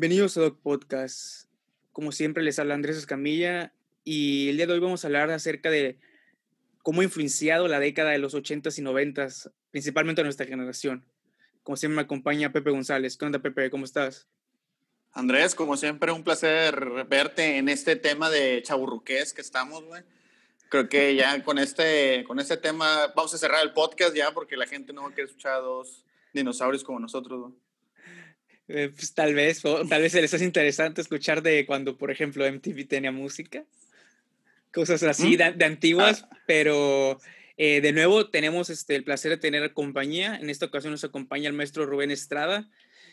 Bienvenidos a Doc Podcast. Como siempre les habla Andrés Escamilla y el día de hoy vamos a hablar acerca de cómo ha influenciado la década de los 80s y 90s, principalmente a nuestra generación. Como siempre me acompaña Pepe González. ¿Qué onda Pepe? ¿Cómo estás? Andrés, como siempre, un placer verte en este tema de chaburruqués que estamos, güey. Creo que ya con este, con este tema vamos a cerrar el podcast ya porque la gente no va a querer escuchar a dos dinosaurios como nosotros, güey. Eh, pues tal vez, tal vez les hace interesante escuchar de cuando, por ejemplo, MTV tenía música, cosas así de, de, antiguas, ah. pero eh, de nuevo tenemos este, el placer de tener compañía. En esta ocasión nos acompaña el maestro Rubén Estrada.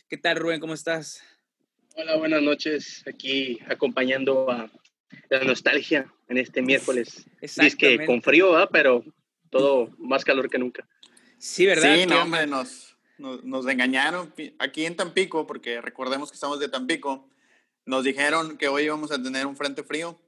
¿Qué tal, Rubén? ¿Cómo estás? Hola, buenas noches. Aquí acompañando a la nostalgia en este miércoles. Es que con frío, ¿ah? pero todo más calor que nunca. Sí, ¿verdad? Sí, no, hombre, nos, nos, engañaron aquí en Tampico, porque recordemos que estamos de Tampico, nos dijeron que hoy íbamos a tener un frente frío.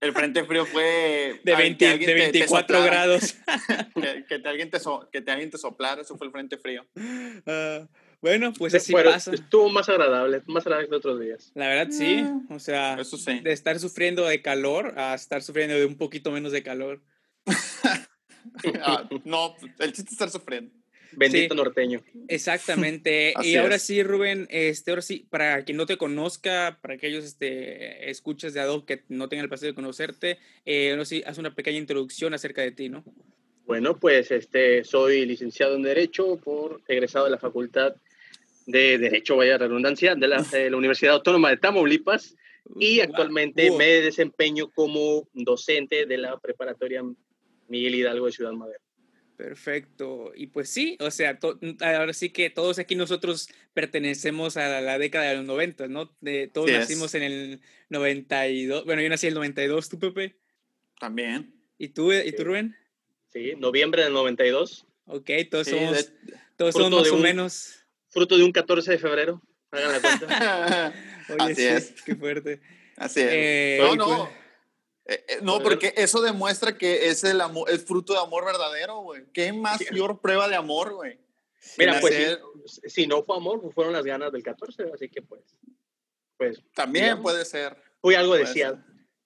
El frente frío fue... De, 20, de 24 grados. que, te, alguien te que te alguien te soplara, eso fue el frente frío. Ah, bueno, pues así pasa. Estuvo más agradable, más agradable que otros días. La verdad, sí. Ah. O sea, de estar sufriendo de calor a estar sufriendo de un poquito menos de calor. Ah, no, el chiste es estar sufriendo. Bendito norteño. Exactamente. y ahora sí, Rubén, este, ahora sí, para quien no te conozca, para aquellos este, escuchas de Adobe que no tengan el placer de conocerte, eh, ahora sí, haz una pequeña introducción acerca de ti, ¿no? Bueno, pues este, soy licenciado en Derecho, por egresado de la Facultad de Derecho, vaya redundancia, de la, de la Universidad Autónoma de Tamaulipas y actualmente me desempeño como docente de la preparatoria Miguel Hidalgo de Ciudad Madero. Perfecto. Y pues sí, o sea, ahora sí que todos aquí nosotros pertenecemos a la, década de los 90, ¿no? De, todos nacimos en el 92. Bueno, yo nací en el 92, ¿tú, Pepe? También. ¿Y tú, ¿y tú Rubén? Sí, noviembre del 92. Ok, todos somos, todos somos más o menos. Fruto de un 14 de febrero, hagan la cuenta. Oye, Así es. Qué fuerte. Así es. Eh, no, no. Pues eh, eh, no, porque eso demuestra que es el amor, fruto de amor verdadero, güey. ¿Qué mayor prueba de amor, güey? Mira, pues si, no fue amor, pues fueron las ganas del 14, así que pues. pues También puede ser. Fue algo deseado.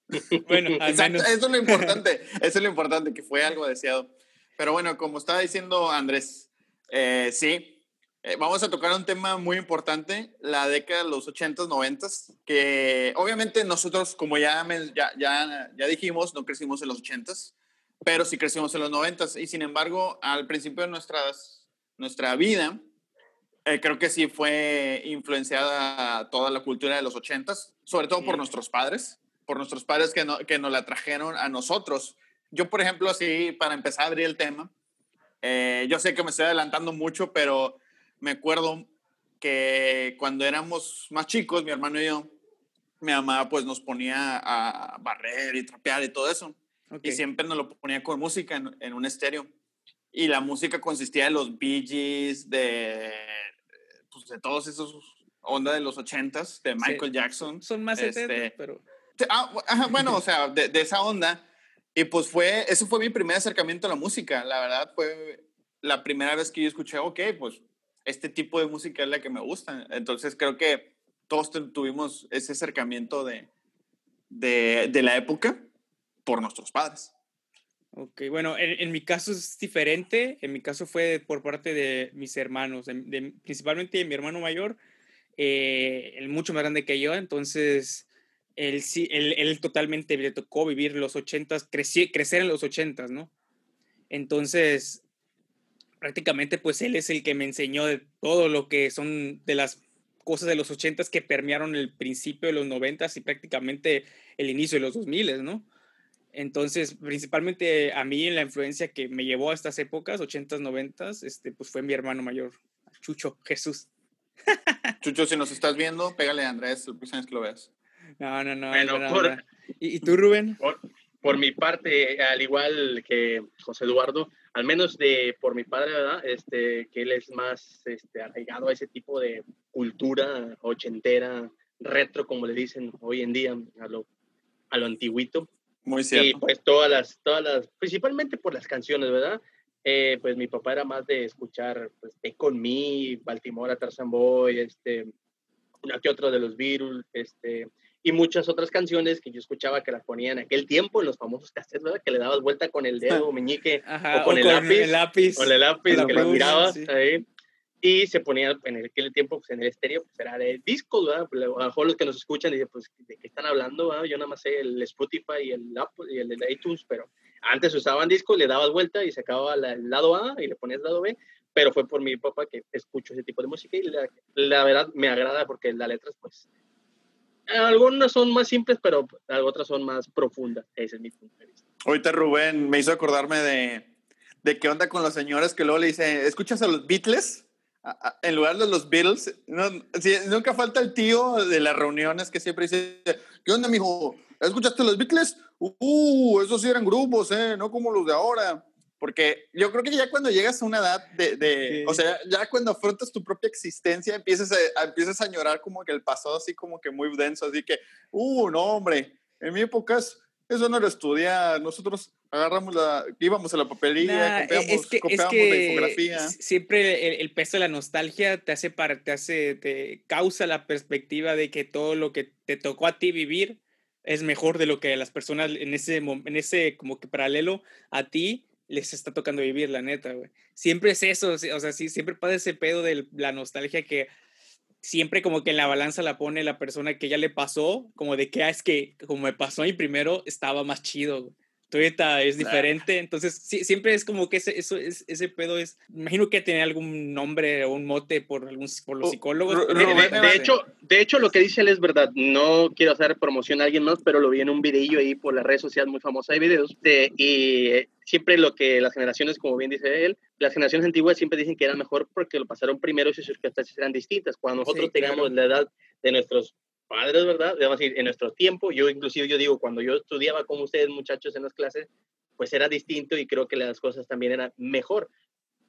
bueno, Exacto, eso es lo importante, eso es lo importante, que fue algo deseado. Pero bueno, como estaba diciendo Andrés, eh, sí, eh, vamos a tocar un tema muy importante, la década de los 80s, 90s, que obviamente nosotros, como ya, ya, ya, ya, dijimos, no crecimos en los 80s, pero sí crecimos en los 90s. Y sin embargo, al principio de nuestras, nuestra vida, eh, creo que sí fue influenciada toda la cultura de los 80s, sobre todo por nuestros padres, por nuestros padres que, no, que nos la trajeron a nosotros. Yo, por ejemplo, así, para empezar a abrir el tema, eh, yo sé que me estoy adelantando mucho, pero me acuerdo que cuando éramos más chicos, mi hermano y yo, mi mamá pues nos ponía a barrer y trapear y todo eso. Y siempre nos lo ponía con música en, un estéreo. Y la música consistía de los Bee Gees, de, pues, de todos esos onda de los ochentas, de Michael Jackson. Son más este, pero... Ah, bueno, o sea, de, de, esa onda. Y pues fue, eso fue mi primer acercamiento a la música. La verdad fue la primera vez que yo escuché, ok, pues este tipo de música es la que me gusta. Entonces creo que todos tuvimos ese acercamiento de, de, la época por nuestros padres. Ok, bueno, en, mi caso es diferente. En mi caso fue por parte de mis hermanos, de, principalmente de mi hermano mayor, eh, el mucho más grande que yo. Entonces, él, sí, él, él totalmente le tocó vivir los ochentas, crecer en los ochentas, ¿no? Entonces, prácticamente pues él es el que me enseñó de todo lo que son de las cosas de los ochentas que permearon el principio de los noventas y prácticamente el inicio de los dos miles, ¿no? Entonces, principalmente a mí en la influencia que me llevó a estas épocas, ochentas, noventas, este, pues fue mi hermano mayor, Chucho Jesús. Chucho, si nos estás viendo, pégale a Andrés el próximo que lo veas. No, no, no. ¿Y, tú, Rubén? por mi parte, al igual que José Eduardo, al menos de por mi padre, ¿verdad? Este, que él es más este, arraigado a ese tipo de cultura ochentera, retro, como le dicen hoy en día, a lo, a lo antiguito. Muy cierto. Y pues todas las, todas las, principalmente por las canciones, ¿verdad? Eh, pues mi papá era más de escuchar, pues, Take On Me, Baltimore, Tarzan Boy, este, una que otra de los Beatles, este, y muchas otras canciones que yo escuchaba que las ponían en aquel tiempo en los famosos cassettes, ¿verdad? Que le dabas vuelta con el dedo meñique o con, el, lápiz, O el lápiz, que le mirabas ahí. Y se ponía en aquel tiempo pues, en el estéreo, pues era de discos, ¿verdad? Pues, a lo mejor los que nos escuchan dicen, pues, ¿de qué están hablando? ¿verdad? Yo nada más sé el Spotify y el, Apple, y el iTunes, pero antes usaban discos, le dabas vuelta y se acababa el lado A y le ponías el lado B, pero fue por mi papá que escucho ese tipo de música y la, la verdad me agrada porque las letras, pues, algunas son más simples, pero otras son más profundas. Ese es mi punto de vista. Ahorita Rubén me hizo acordarme de, de qué onda con los señores que luego le dicen, ¿escuchas a los Beatles? en lugar de los Beatles, nunca falta el tío de las reuniones que siempre dice, ¿qué onda, mijo? ¿Escuchaste a los Beatles? Uh, esos sí eran grupos, ¿eh? No como los de ahora. Porque yo creo que ya cuando llegas a una edad de, de o sea, ya cuando afrontas tu propia existencia, empiezas a, empiezas a añorar como que el pasado así como que muy denso, así que, uh, no, hombre, en mi época eso no era estudiar, nosotros agarramos la, íbamos a la papelería, copiamos, copiamos la infografía. Siempre el, peso de la nostalgia te hace, para, te hace, te causa la perspectiva de que todo lo que te tocó a ti vivir es mejor de lo que las personas en ese, en ese como que paralelo a ti les está tocando vivir, la neta, güey. Siempre es eso, o sea, sí, siempre pasa ese pedo de la nostalgia que siempre como que en la balanza la pone la persona que ya le pasó, como de que, ah, es que como me pasó mí primero, estaba más chido, güey. Toyota es diferente, entonces siempre es como que ese, eso, es, ese pedo es, imagino que tiene algún nombre o un mote por, algún, por los psicólogos. de, hecho, de hecho, lo que dice él es verdad, no quiero hacer promoción a alguien más, pero lo vi en un videillo ahí por las redes sociales muy famosas de videos, de, y siempre lo que las generaciones, como bien dice él, las generaciones antiguas siempre dicen que era mejor porque lo pasaron primero y sus circunstancias eran distintas. Cuando nosotros tengamos la edad de nuestros padres, ¿verdad? Debemos decir, en nuestro tiempo, yo inclusive yo digo, cuando yo estudiaba como ustedes muchachos en las clases, pues era distinto y creo que las cosas también eran mejor.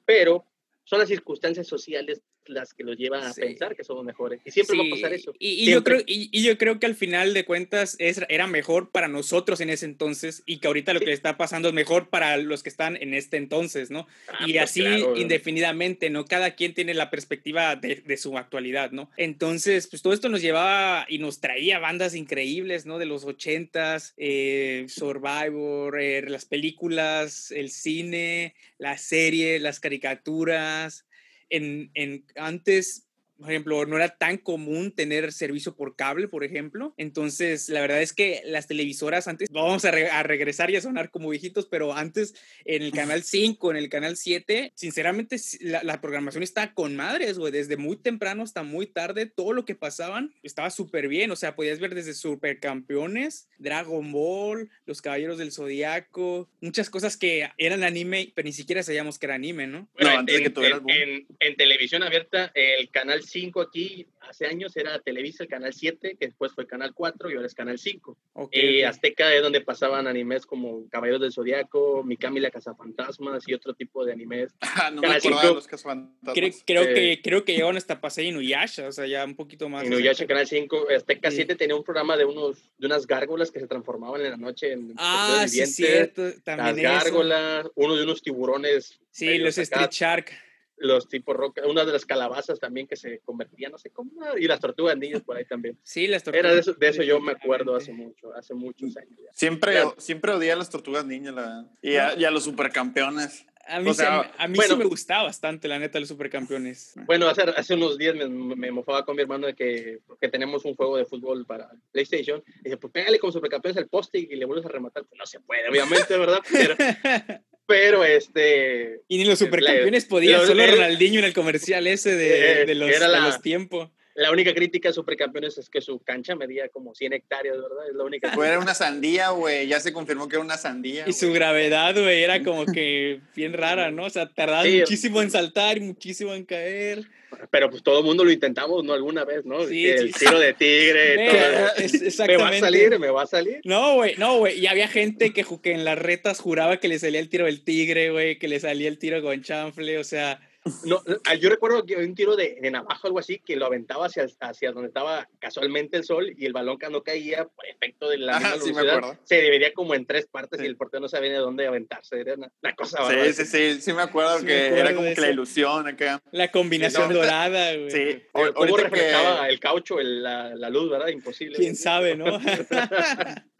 Pero son las circunstancias sociales las que los llevan a pensar que somos mejores. Y siempre va a pasar eso. Y, yo creo, y, yo creo que al final de cuentas es, era mejor para nosotros en ese entonces y que ahorita lo que está pasando es mejor para los que están en este entonces, ¿no? Ah, y pues así indefinidamente, ¿no? Cada quien tiene la perspectiva de, de, su actualidad, ¿no? Entonces, pues todo esto nos llevaba y nos traía bandas increíbles, ¿no? De los ochentas, eh, Survivor, eh, las películas, el cine, las series, las caricaturas en, en antes por ejemplo, no era tan común tener servicio por cable, por ejemplo. Entonces, la verdad es que las televisoras antes, vamos a, regresar y a sonar como viejitos, pero antes en el canal 5, en el canal 7, sinceramente la, programación está con madres, güey. Desde muy temprano hasta muy tarde, todo lo que pasaban estaba súper bien. O sea, podías ver desde Supercampeones, Dragon Ball, Los Caballeros del Zodiaco, muchas cosas que eran anime, pero ni siquiera sabíamos que era anime, ¿no? Bueno, antes en, que en, en televisión abierta, el canal 5 aquí hace años era Televisa, el canal 7, que después fue canal 4 y ahora es canal 5. Eh, Azteca es donde pasaban animes como Caballeros del Zodiaco, Mikami la Cazafantasmas y otro tipo de animes. Ah, no canal me 5, de los Cazafantasmas. Creo, creo que, creo que llegaron hasta Paseo Inuyasha, o sea, ya un poquito más. Inuyasha, canal 5. Azteca 7 tenía un programa de, unos, de unas gárgolas que se transformaban en la noche en Ah, sí, cierto. También Las gárgolas, uno de unos tiburones. Sí, los Street Shark los tipos roca, una de las calabazas también que se convertían, no sé cómo, y las tortugas niñas por ahí también. Sí, las tortugas. Era de eso, de eso yo me acuerdo hace mucho, hace muchos años. Siempre, siempre odié a las tortugas niñas, la Y, a, y, a, los supercampeones. A mí, a mí sí me gustaba bastante, la neta, los supercampeones. Bueno, hace, hace unos días me, me, mofaba con mi hermano de que, que tenemos un juego de fútbol para PlayStation. Y dije, pues pégale como supercampeones el poste y le vuelves a rematar. Pues no se puede, obviamente, ¿verdad? Pero, pero este... Y ni los supercampeones podían, solo Ronaldinho en el comercial ese de, de, los, de los tiempos. La única crítica a Supercampeones es que su cancha medía como 100 hectáreas, ¿verdad? Es la única. Pues era una sandía, güey. Ya se confirmó que era una sandía. Y su gravedad, güey, era como que bien rara, ¿no? O sea, tardaba muchísimo en saltar y muchísimo en caer. Pero pues todo el mundo lo intentamos, ¿no? Alguna vez, ¿no? Sí, el tiro de tigre. todo. ¿Me va a salir? ¿Me va a salir? No, güey, no, güey. Y había gente que, que en las retas juraba que le salía el tiro del tigre, güey, que le salía el tiro con chanfle, o sea no, ah, yo recuerdo que un tiro de, de navaja o algo así que lo aventaba hacia, hacia donde estaba casualmente el sol y el balón que no caía por efecto de la misma velocidad se dividía como en tres partes y el portero no sabía de dónde aventarse. Era una, cosa Sí, sí, sí, sí, me acuerdo que era como que la ilusión acá. La combinación dorada, güey. Sí, cómo reflejaba el caucho, la, la, luz, ¿verdad? Imposible. Quién sabe, ¿no?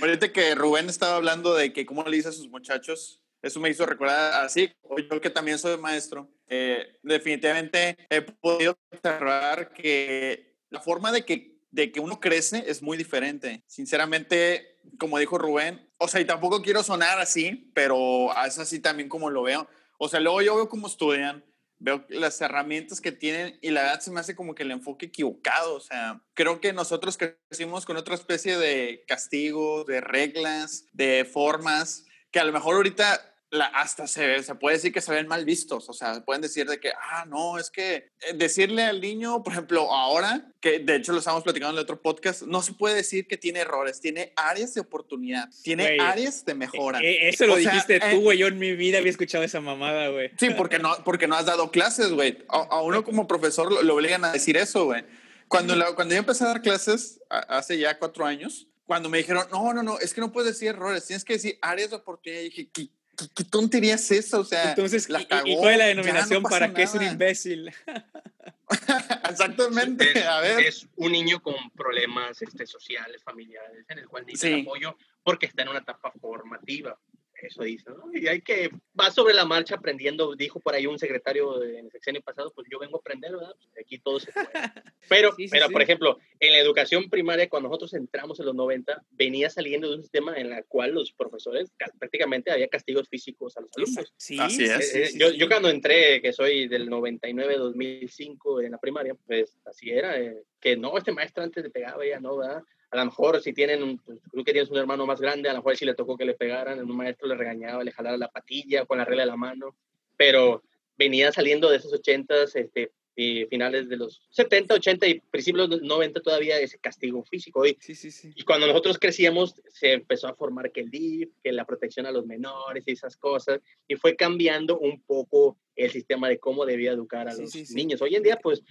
Ahorita que Rubén estaba hablando de que cómo le dice a sus muchachos, eso me hizo recordar así, yo que también soy maestro, eh, definitivamente he podido observar que la forma de que, de que uno crece es muy diferente. Sinceramente, como dijo Rubén, o sea, y tampoco quiero sonar así, pero es así también como lo veo. O sea, luego yo veo cómo estudian, veo las herramientas que tienen y la verdad se me hace como que el enfoque equivocado. O sea, creo que nosotros crecimos con otra especie de castigos, de reglas, de formas, que a lo mejor ahorita la, hasta se, se puede decir que se ven mal vistos, o sea, pueden decir de que, ah, no, es que eh, decirle al niño, por ejemplo, ahora, que de hecho lo estamos platicando en el otro podcast, no se puede decir que tiene errores, tiene áreas de oportunidad, tiene áreas de mejora. E, e, eso lo dijiste tú, eh, güey, yo en mi vida había escuchado esa mamada, güey. Sí, porque no, porque no has dado clases, güey. A, uno como profesor lo, obligan a decir eso, güey. Cuando, cuando yo empecé a dar clases, hace ya cuatro años, cuando me dijeron, no, no, no, es que no puedes decir errores, tienes que decir áreas de oportunidad, y dije, ¿qué, ¿qué, tontería es eso? O sea, entonces, la cagó, ¿y, cuál es la denominación para qué es un imbécil? Exactamente, a ver. Es un niño con problemas este, sociales, familiares, en el cual necesita apoyo porque está en una etapa formativa eso dice, ¿no? Y hay que, va sobre la marcha aprendiendo, dijo por ahí un secretario en el sexenio pasado, pues yo vengo a aprender, ¿verdad? Pues aquí todo se puede. Pero, pero por ejemplo, en la educación primaria, cuando nosotros entramos en los 90, venía saliendo de un sistema en el cual los profesores prácticamente había castigos físicos a los alumnos. Sí, así es. Eh, yo, yo, cuando entré, que soy del 99-2005 en la primaria, pues así era, eh, que no, este maestro antes le pegaba, ya no, ¿verdad? A lo mejor si tienen, un, pues, tú que tienes un hermano más grande, a lo mejor si le tocó que le pegaran, un maestro le regañaba, le jalara la patilla con la regla de la mano, pero venía saliendo de esos ochentas, este, y finales de los 70, 80 y principios de los 90 todavía ese castigo físico. Y, sí, sí, sí. y cuando nosotros crecíamos se empezó a formar que el DIF, que la protección a los menores y esas cosas, y fue cambiando un poco el sistema de cómo debía educar a los niños. Hoy en día, pues,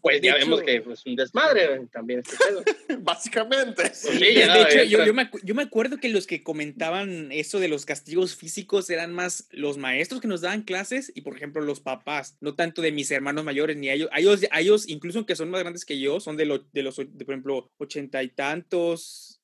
pues ya vemos que es pues, un desmadre también este Básicamente. Pues de hecho, yo, yo, me, yo, me, acuerdo que los que comentaban eso de los castigos físicos eran más los maestros que nos daban clases y, por ejemplo, los papás, no tanto de mis hermanos mayores ni a ellos. ellos, ellos incluso aunque son más grandes que yo, son de, lo, de los, de, por ejemplo, ochenta y tantos,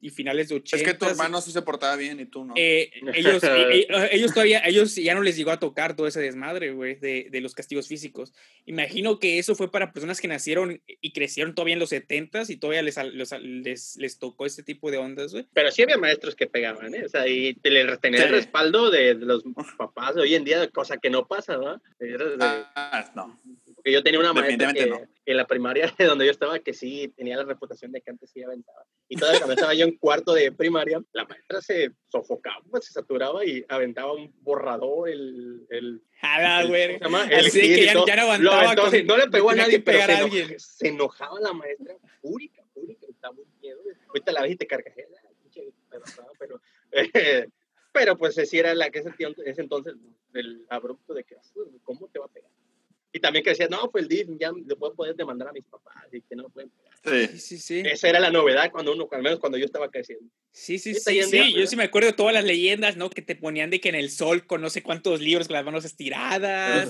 y finales de 80. Es que tu hermano sí se portaba bien y tú no. Eh, ellos, eh, ellos todavía, ellos ya no les llegó a tocar todo ese desmadre, güey, de, de, los castigos físicos. Imagino que eso fue para personas que nacieron y crecieron todavía en los 70 y todavía les, les, les, tocó este tipo de ondas, güey. Pero sí había maestros que pegaban, ¿eh? O sea, y te le tener el respaldo de, los papás hoy en día, cosa que no pasa, ¿no? Ah, no. Porque yo tenía una maestra en la primaria donde yo estaba que sí tenía la reputación de que antes sí aventaba. Y todavía cuando estaba yo en cuarto de primaria, la maestra se sofocaba, se saturaba y aventaba un borrador, el... el Jala, güey. El que ya, ya, no aguantaba. no le pegó a nadie, pero se, a alguien. se enojaba la maestra, fúrica, fúrica, estaba muy miedo. Ahorita la ves y te carcajeas, pero... Eh, pero pues si era la que ese, ese entonces el abrupto de que, ¿cómo te va a pegar? Y también que decía, no, pues el DIF ya le puedo poder demandar a mis papás y que no lo pueden Sí. sí, sí, Esa era la novedad cuando uno, al menos cuando yo estaba creciendo. Sí, sí, sí. sí. yo sí me acuerdo de todas las leyendas, ¿no? Que te ponían de que en el sol con no sé cuántos libros con las manos estiradas,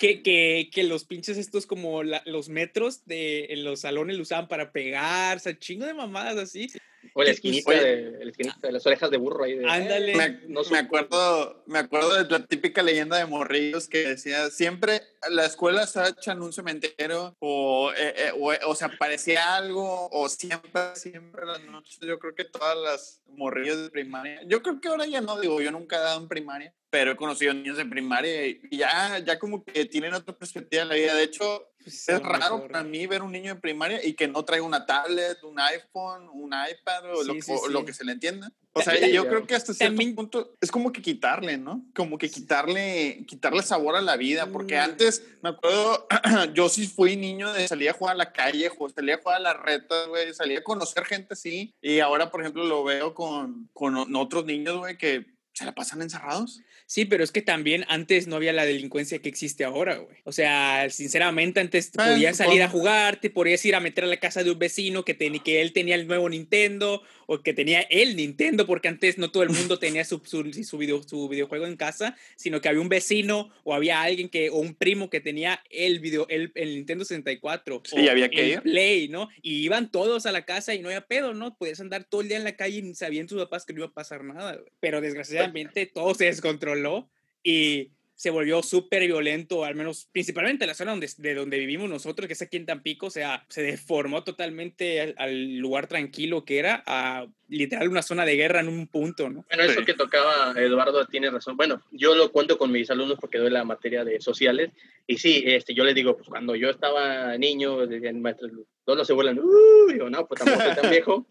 que, que, que, los pinches estos como los metros de, en los salones lo usaban para pegar, o sea, chingo de mamadas así. O la esquinita, de, esquinita de las orejas de burro ahí. De, Ándale. Me, no me, acuerdo, me acuerdo de la típica leyenda de morrillos que decía, siempre la escuela está hecha en un cementerio o, eh, eh, o, o, sea, parecía algo o siempre, siempre las noches. Yo creo que todas las morrillos de primaria, yo creo que ahora ya no, digo, yo nunca he dado en primaria, pero he conocido niños de primaria y ya, ya como que tienen otra perspectiva en la vida. De hecho, pues es raro para mí ver un niño en primaria y que no traiga una tablet, un iPhone, un iPad o, lo, que se le entienda. O sea, yo creo que hasta cierto punto es como que quitarle, ¿no? Como que quitarle, quitarle sabor a la vida, porque mm. antes, me acuerdo, yo sí fui niño de salir a jugar a la calle, salía a jugar a las retas, güey, salía a conocer gente, sí, y ahora, por ejemplo, lo veo con, con otros niños, güey, que ¿Se la pasan encerrados? Sí, pero es que también antes no había la delincuencia que existe ahora, güey. O sea, sinceramente, antes ah, podías salir a jugar, te podías ir a meter a la casa de un vecino que, que él tenía el nuevo Nintendo o que tenía el Nintendo, porque antes no todo el mundo tenía su, su, su, video, su videojuego en casa, sino que había un vecino o había alguien que, o un primo que tenía el, video, el, el Nintendo 64. Sí, había que ir. Play, ¿no? Y iban todos a la casa y no había pedo, ¿no? Podías andar todo el día en la calle y sabían tus papás que no iba a pasar nada, güey. Pero desgraciadamente todo se descontroló y se volvió súper violento, al menos principalmente la zona donde, de donde vivimos nosotros, que es aquí en Tampico, o sea, se deformó totalmente al, lugar tranquilo que era a literal una zona de guerra en un punto, ¿no? Bueno, eso que tocaba Eduardo tiene razón. Bueno, yo lo cuento con mis alumnos porque doy la materia de sociales y sí, este, yo les digo, pues cuando yo estaba niño, decían, todos se vuelan, uh, digo, no, pues tampoco tan viejo,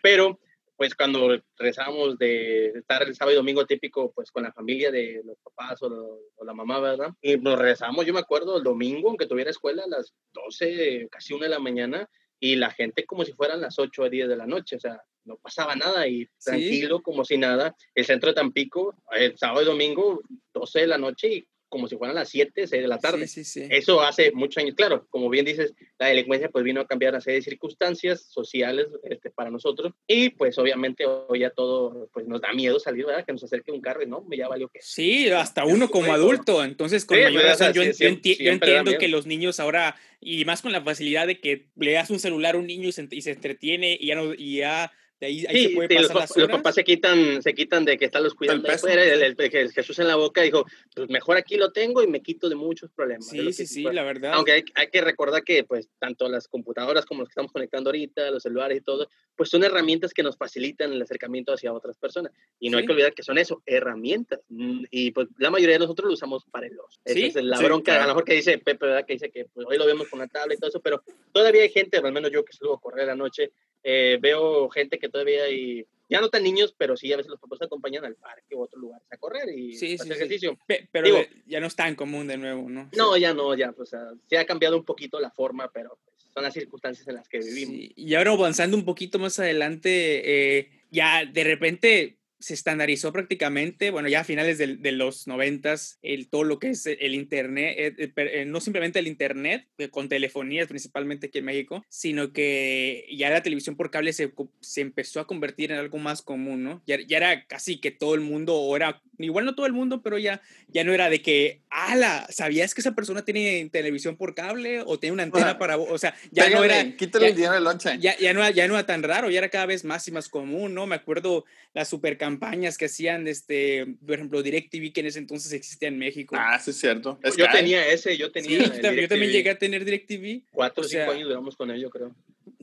pero pues cuando rezamos de estar el sábado y domingo típico, pues con la familia de los papás o, la mamá, ¿verdad? Y nos rezamos, yo me acuerdo, el domingo, aunque tuviera escuela, a las 12, casi una de la mañana, y la gente como si fueran las 8 o 10 de la noche, o sea, no pasaba nada y tranquilo, como si nada. El centro de Tampico, el sábado y domingo, 12 de la noche y como si fueran las 7, 6 de la tarde. Sí, sí, Eso hace muchos años. Claro, como bien dices, la delincuencia pues vino a cambiar a serie de circunstancias sociales este, para nosotros y pues obviamente hoy ya todo pues nos da miedo salir, ¿verdad? Que nos acerque un carro y no, ya valió que. Sí, hasta uno como adulto. Entonces, con mayor razón, yo, entiendo que los niños ahora, y más con la facilidad de que le das un celular a un niño y se, y se entretiene y ya no, y ya ahí, sí, los, papás se quitan, se quitan de que están los cuidando el, el, Jesús en la boca dijo, pues mejor aquí lo tengo y me quito de muchos problemas. Sí, sí, sí, la verdad. Aunque hay, hay, que recordar que pues tanto las computadoras como los que estamos conectando ahorita, los celulares y todo, pues son herramientas que nos facilitan el acercamiento hacia otras personas. Y no hay que olvidar que son eso, herramientas. Mm, y pues la mayoría de nosotros lo usamos para el ocio. Esa es la bronca, a lo mejor que dice Pepe, ¿verdad? Que dice que pues, hoy lo vemos con una tabla y todo eso, pero todavía hay gente, al menos yo que salgo a correr la noche, eh, veo gente que todavía hay, ya no tan niños, pero sí a veces los papás acompañan al parque u otros lugares a correr y hacer ejercicio. Pero ya no es tan común de nuevo, ¿no? No, ya no, ya, o sea, se ha cambiado un poquito la forma, pero pues, son las circunstancias en las que vivimos. Y ahora avanzando un poquito más adelante, eh, ya de repente se estandarizó prácticamente, bueno, ya a finales de, de los noventas, el, todo lo que es el Internet, eh, eh, no simplemente el Internet, eh, con telefonías principalmente aquí en México, sino que ya la televisión por cable se, se empezó a convertir en algo más común, ¿no? Ya, ya, era casi que todo el mundo, o era, igual no todo el mundo, pero ya, ya no era de que, ala, ¿sabías que esa persona tiene televisión por cable o tiene una antena para, o sea, ya no era... Quítale el dinero lonche. Ya, ya, no, ya no era tan raro, ya era cada vez más y más común, ¿no? Me acuerdo la super campañas que hacían, este, por ejemplo, DirecTV, que en ese entonces existía en México. Ah, sí, es cierto. yo tenía ese, yo tenía. Sí, yo también llegué a tener DirecTV. Cuatro o cinco años duramos con ello, creo.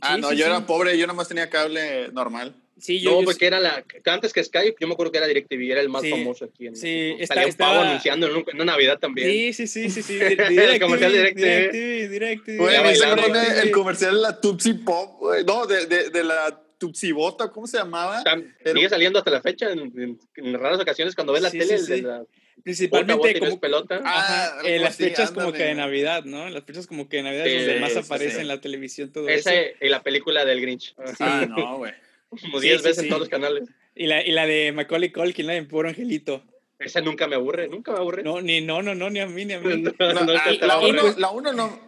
Ah, no, yo era pobre, yo nomás tenía cable normal. Sí, yo, no, porque era la. Antes que Skype, yo me acuerdo que era DirecTV, era el más famoso aquí en Sí, está, estaba anunciando en, una Navidad también. Sí, sí, sí, sí. sí. el comercial DirecTV. DirecTV, DirecTV. Güey, el comercial de la Tutsi Pop, güey. No, de, de, de la Tutsibota, ¿cómo se llamaba? Sigue saliendo hasta la fecha en, raras ocasiones cuando ves la tele. la, Principalmente como pelota. Ah, en las fechas como que de Navidad, ¿no? En las fechas como que de Navidad es donde más aparece en la televisión todo Esa eso. y la película del Grinch. Ah, no, güey. Como 10 veces en todos los canales. Y la, y la de Macaulay Culkin, la de Puro Angelito. Esa nunca me aburre, nunca me aburre. No, ni, no, no, no, ni a mí, ni a mí. la, uno, no.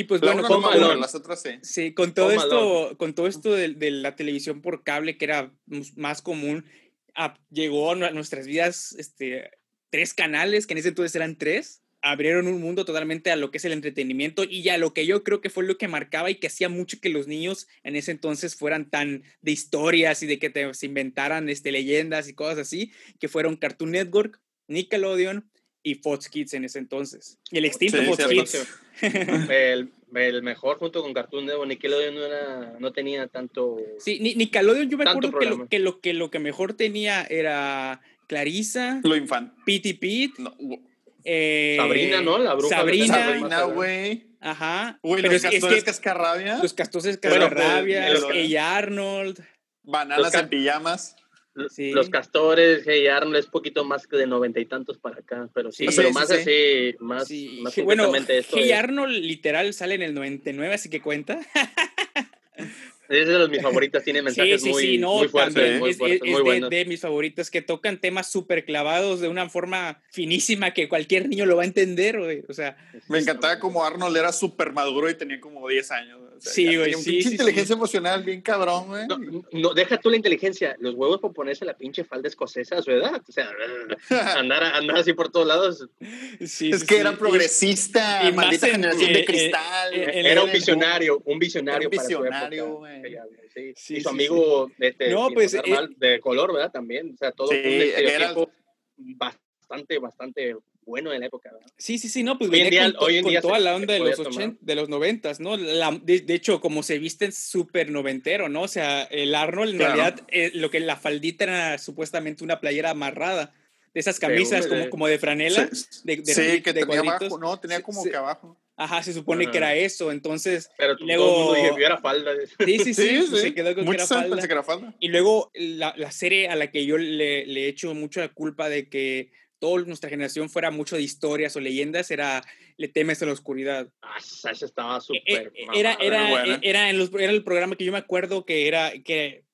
Y pues bueno, las otras sí. Sí, con todo esto, con todo esto de, la televisión por cable que era más común, llegó a nuestras vidas este, tres canales, que en ese entonces eran tres, abrieron un mundo totalmente a lo que es el entretenimiento y a lo que yo creo que fue lo que marcaba y que hacía mucho que los niños en ese entonces fueran tan de historias y de que se inventaran este, leyendas y cosas así, que fueron Cartoon Network, Nickelodeon y Fox Kids en ese entonces. Y el extinto Fox Kids. el, el, mejor junto con Cartoon Network, Nickelodeon no, era, no tenía tanto... Sí, Nickelodeon yo me acuerdo que lo, que lo, que lo que mejor tenía era Clarisa. Lo infante. Pete Pete. Eh, Sabrina, ¿no? La bruja. Sabrina. Sabrina, güey. Ajá. Uy, los castores cascarrabia. Los castores cascarrabia. los Hey Arnold. Bananas en pijamas. Los castores, Hey Arnold es poquito más que de noventa y tantos para acá, pero sí, pero más así, más, más bueno, Hey Arnold literal sale en el 99, así que cuenta. Es de mis favoritas, tiene mensajes muy, muy fuertes, muy, fuertes, es, de, mis favoritas que tocan temas súper clavados de una forma finísima que cualquier niño lo va a entender, güey. O sea, me encantaba como Arnold era súper maduro y tenía como 10 años. Sí, güey. Sí, inteligencia emocional bien cabrón, güey. No, deja tú la inteligencia, los huevos por ponerse la pinche falda escocesa a su edad. O sea, andar, andar así por todos lados. es que era progresista, y maldita generación de eh, cristal. Eh, era un visionario, un visionario. Un visionario, güey Sí, y su amigo este, no, pues, eh, de color, ¿verdad? También, o sea, todo un estereotipo bastante, bastante bueno en la época, ¿verdad? Sí, sí, sí, no, pues hoy en día, con, hoy en día toda la onda de los, 80, de los 90, ¿no? de, hecho, como se viste súper noventero, ¿no? O sea, el Arnold, en realidad, eh, lo que la faldita era supuestamente una playera amarrada de esas camisas como, como de franela. de, de, sí, que tenía abajo, ¿no? Tenía como que abajo. Ajá, se supone que era eso, entonces... Pero luego... todo el mundo era falda. Sí, sí, sí, se quedó con que era, falda. que era falda. Y luego la, la, serie a la que yo le, le echo mucho la culpa de que toda nuestra generación fuera mucho de historias o leyendas, era Le temes a la oscuridad. Ah, esa estaba e, súper... E, era, era, e, era, en los, era el programa que yo me acuerdo que era... que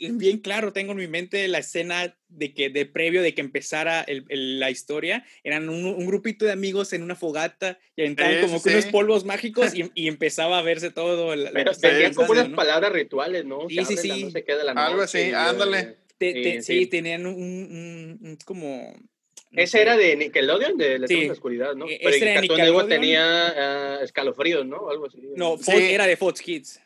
bien claro tengo en mi mente la escena de que de previo de que empezara el, la historia eran un, grupito de amigos en una fogata y entraban como con unos polvos mágicos y, y, empezaba a verse todo el, pero tenían como unas palabras rituales no sí sí sí. no la algo así ándale. sí, tenían un, como ese era de Nickelodeon, de la Oscuridad, ¿no? Pero ese era Nickelodeon tenía uh, escalofríos, ¿no? Algo así. No, era de Fox Kids.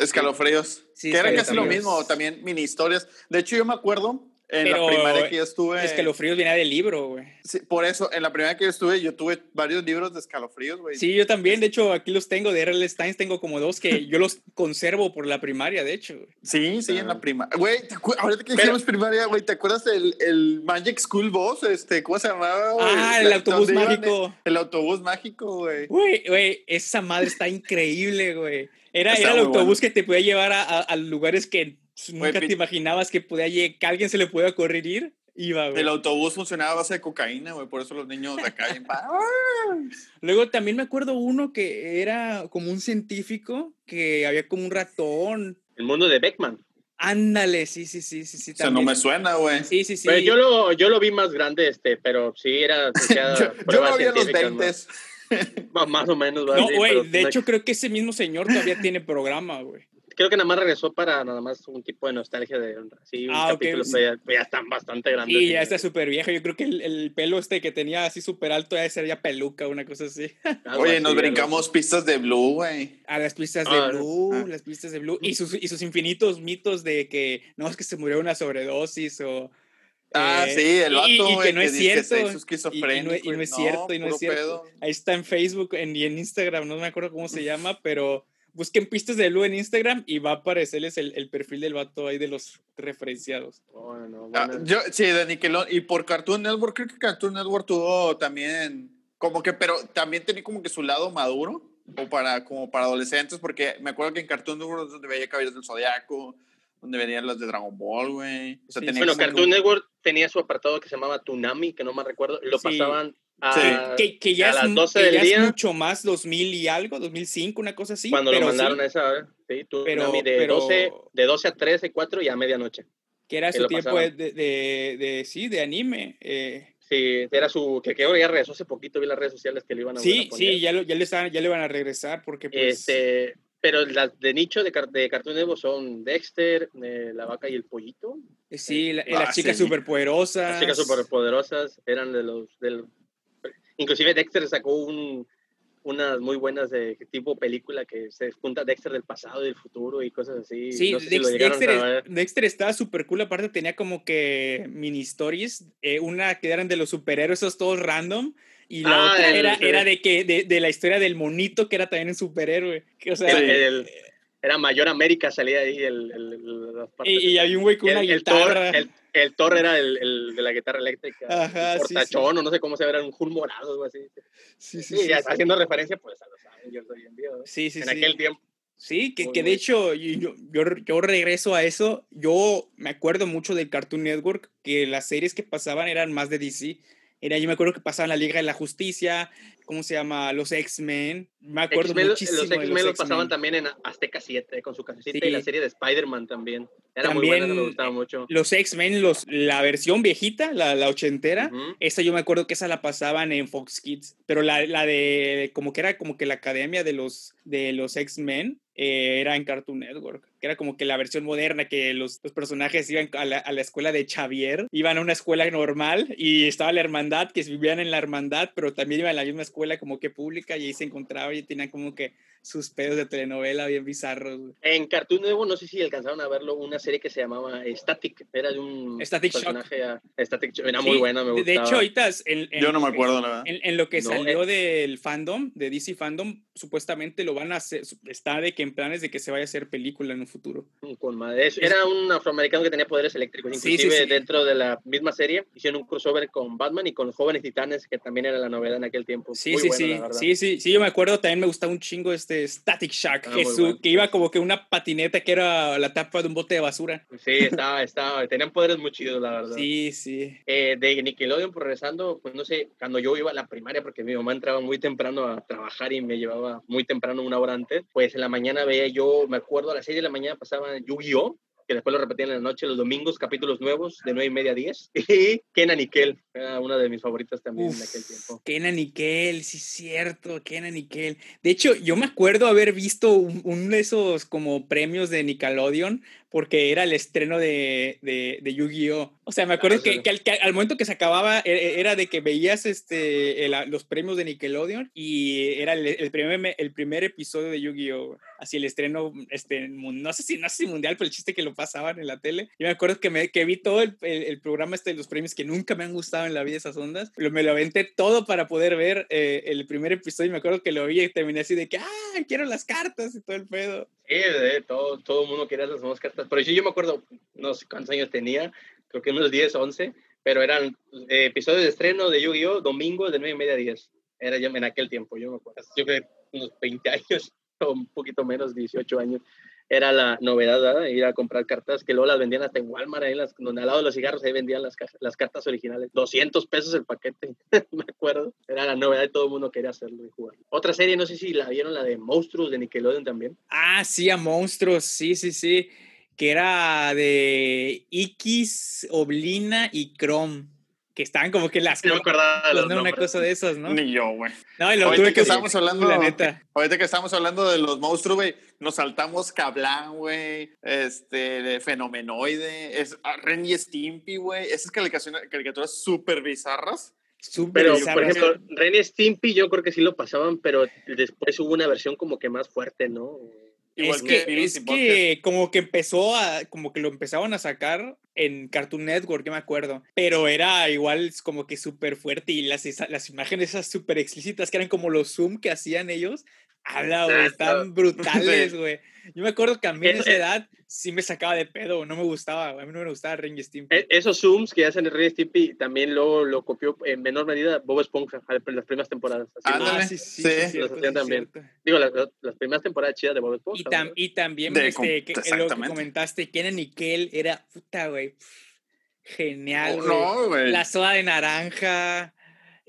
Escalofríos. que era casi lo mismo, también mini historias. De hecho, yo me acuerdo en la primaria que yo estuve. Escalofríos viene del libro, güey. Sí, por eso, en la primera que yo estuve, yo tuve varios libros de escalofríos, güey. Sí, yo también. De hecho, aquí los tengo de R.L. Steins. Tengo como dos que yo los conservo por la primaria, de hecho. Sí, sí, en la primaria. Güey, ahorita que dijimos primaria, güey, ¿te acuerdas del el Magic School Boss? Este, ¿Cómo se llamaba? Ah, el autobús mágico. El, autobús mágico, güey. Güey, güey, esa madre está increíble, güey. Era, era el autobús que te podía llevar a, a, lugares que nunca te imaginabas que, podía, que alguien se le pueda correr ir. Iba, El autobús funcionaba a base de cocaína, güey, por eso los niños de acá. Luego también me acuerdo uno que era como un científico, que había como un ratón. El mundo de Beckman. Ándale, sí, sí, sí, sí, sí. O sea, no me suena, güey. Sí, sí, sí. Pero yo lo, yo lo vi más grande, este, pero sí era. yo, yo lo vi a los 20. Más o menos. No, güey, de hecho creo que ese mismo señor todavía tiene programa, güey. Creo que nada más regresó para nada más un tipo de nostalgia de sí, un ah, capítulo, ya, ya, están bastante grandes. Sí, ya está súper viejo. Yo creo que el, pelo este que tenía así súper alto ya sería peluca, una cosa así. Oye, nos brincamos pistas de Blue, güey. A las pistas de ah, Blue, ah. las pistas de Blue. Y sus, y sus infinitos mitos de que no es que se murió una sobredosis o Ah, eh, sí, el vato, y, que no es cierto. y, no, es cierto, y no es cierto. Ahí está en Facebook y en Instagram, no me acuerdo cómo se llama, pero busquen pistas de Blue en Instagram y va a aparecerles el, el perfil del vato ahí de los referenciados. Ah, yo, sí, de Nickelodeon. Y por Cartoon Network, creo que Cartoon Network tuvo también, como que, pero también tenía como que su lado maduro, o para, como para adolescentes, porque me acuerdo que en Cartoon Network donde veía Caballeros del Zodiaco, donde venían las de Dragon Ball, güey. O sea, bueno, Cartoon Network tenía su apartado que se llamaba Tunami, que no me recuerdo, lo pasaban a, que, que, ya, a las 12 del día. Es mucho más 2000 y algo, 2005, una cosa así. Cuando lo mandaron a esa hora, sí, Tunami de, 12, de 12 a 13, 4 y a medianoche. Que era su tiempo de, de, de, sí, de anime. Eh. Sí, era su, que, que ya regresó hace poquito, vi las redes sociales que le iban a Sí, sí, ya, lo, ya, le estaban, ya le van a regresar porque pues... Este, pero las de nicho de, de Cartoon Network son Dexter, eh, La Vaca y el Pollito. Eh, sí, la, las ah, chicas superpoderosas. Las chicas superpoderosas eran de los... Del, inclusive Dexter sacó un, unas muy buenas de tipo película que se junta Dexter del pasado y del futuro y cosas así. Sí, Dexter, Dexter, estaba súper cool, aparte tenía como que mini stories, eh, una que eran de los superhéroes, esos todos random, y la ah, otra era, era de que de, de, la historia del monito que era también un superhéroe. Que, o sea, el, era Mayor América, salía ahí el, el y, y, hay un güey con una guitarra. el, el Thor era el, de la guitarra eléctrica. Ajá, portachón, o no sé cómo se era, un Hulk morado o algo así. Sí, sí, sí. haciendo referencia pues a los Avengers hoy en día. Sí, sí, En aquel tiempo. Sí, que, que de hecho yo, yo, yo, regreso a eso. Yo me acuerdo mucho del Cartoon Network, que las series que pasaban eran más de DC Era, yo me acuerdo que pasaban la Liga de la Justicia, ¿cómo se llama? Los X-Men. Me acuerdo muchísimo. Los X-Men los pasaban también en Azteca 7 con su casita y la serie de Spider-Man también. Era muy buena, me gustaba mucho. Los X-Men, los, la versión viejita, la, la ochentera, esa yo me acuerdo que esa la pasaban en Fox Kids, pero la, la de como que era como que la academia de los, de los X-Men, eh, era en Cartoon Network, que era como que la versión moderna, que los, los personajes iban a la, a la, escuela de Xavier, iban a una escuela normal y estaba la hermandad, que vivían en la hermandad, pero también iban a la misma escuela como que pública y ahí se encontraban y tenían como que sus pedos de telenovela bien bizarros. En Cartoon Network, no sé si alcanzaron a verlo, una serie que se llamaba Static, era de un Static personaje, Shock. Static Shock, era sí, muy buena, me gustaba. De hecho, ahorita, en, en, yo no me acuerdo, la verdad. En, en lo que no, salió eh. del fandom, de DC Fandom, supuestamente lo van a hacer, está de que en planes de que se vaya a hacer película en un futuro. Con madre. Era un afroamericano que tenía poderes eléctricos, inclusive sí, sí, dentro de la misma serie hicieron un crossover con Batman y con los jóvenes titanes, que también era la novedad en aquel tiempo. Sí, muy sí, buena, sí, sí, sí, sí, yo me acuerdo, también me gustaba un chingo este Static Shock, ah, que, su, bueno. que, iba como que una patineta que era la tapa de un bote de basura. Sí, estaba, estaba, tenían poderes muy chidos, la verdad. Sí, sí. Eh, de Nickelodeon, progresando, pues no sé, cuando yo iba a la primaria, porque mi mamá entraba muy temprano a trabajar y me llevaba muy temprano, una hora antes, pues en la mañana veía yo, me acuerdo, a las 6 de la mañana pasaban Yu-Gi-Oh! que después lo repetían en la noche, los domingos, capítulos nuevos, de 9 y media a 10. Y Kenan y Kel, era una de mis favoritas también Uf, en aquel tiempo. Kenan y Kel, sí, cierto, Kenan y Kel. De hecho, yo me acuerdo haber visto un, un, de esos como premios de Nickelodeon, porque era el estreno de, de, de Yu-Gi-Oh! O sea, me acuerdo ah, que, que, al, que, al, momento que se acababa era de que veías este, el, los premios de Nickelodeon y era el, el, primer, el primer episodio de Yu-Gi-Oh! Así el estreno, este, no sé si no sé si mundial, pero el chiste que lo pasaban en la tele. Yo me acuerdo que, me, que vi todo el, el, programa este de los premios que nunca me han gustado en la vida esas ondas. Pero me lo aventé todo para poder ver eh, el primer episodio y me acuerdo que lo vi y terminé así de que, ah, quiero las cartas y todo el pedo. De, todo, todo el mundo quería las nuevas cartas. Pero sí, yo me acuerdo, no sé cuántos años tenía, creo que unos 10, 11, pero eran eh, episodios de estreno de Yu-Gi-Oh! domingo de 9 y media a 10. Era ya en aquel tiempo, yo me acuerdo. Yo creo unos 20 años o un poquito menos, 18 años era la novedad, ¿verdad? ir a comprar cartas que luego las vendían hasta en Walmart, ahí las, donde al lado de los cigarros, ahí vendían las, las cartas originales. 200 pesos el paquete, me acuerdo. Era la novedad y todo el mundo quería hacerlo y jugar. Otra serie, no sé si la vieron, la de Monstruos de Nickelodeon también. Ah, sí, a Monstruos, sí, sí, sí. Que era de X, Oblina y Chrome que estaban como que las no me acordaba de los no, una cosa de esas, ¿no? Ni yo, güey. No, y lo ahorita tuve que estamos hablando, la neta. Ahorita que estamos hablando de los monstruos, güey, nos saltamos Cablan, güey, este, de Fenomenoide, es ah, Ren y Stimpy, güey, esas caricaturas súper bizarras. Super pero, bizarras. por ejemplo, Ren y Stimpy yo creo que sí lo pasaban, pero después hubo una versión como que más fuerte, ¿no? Igual es que, que es que como que empezó a, como que lo empezaban a sacar en Cartoon Network, yo me acuerdo, pero era igual como que súper fuerte y las, las imágenes esas súper explícitas que eran como los zoom que hacían ellos, habla, güey, están brutales, güey. Yo me acuerdo que a mí en esa edad sí me sacaba de pedo, no me gustaba, a mí no me gustaba Ren y Stimpy. E, esos zooms que hacen en Ren y Stimpy también lo, lo copió en menor medida Bob Esponja en las primeras temporadas. Así ah, sí, sí, sí, sí, los hacían también. Digo, las, las, primeras temporadas chidas de Bob Esponja. Y, tam, y también de, este, que, lo que comentaste, Kenan y Kel era puta, güey. Genial, oh, güey. No, la soda de naranja.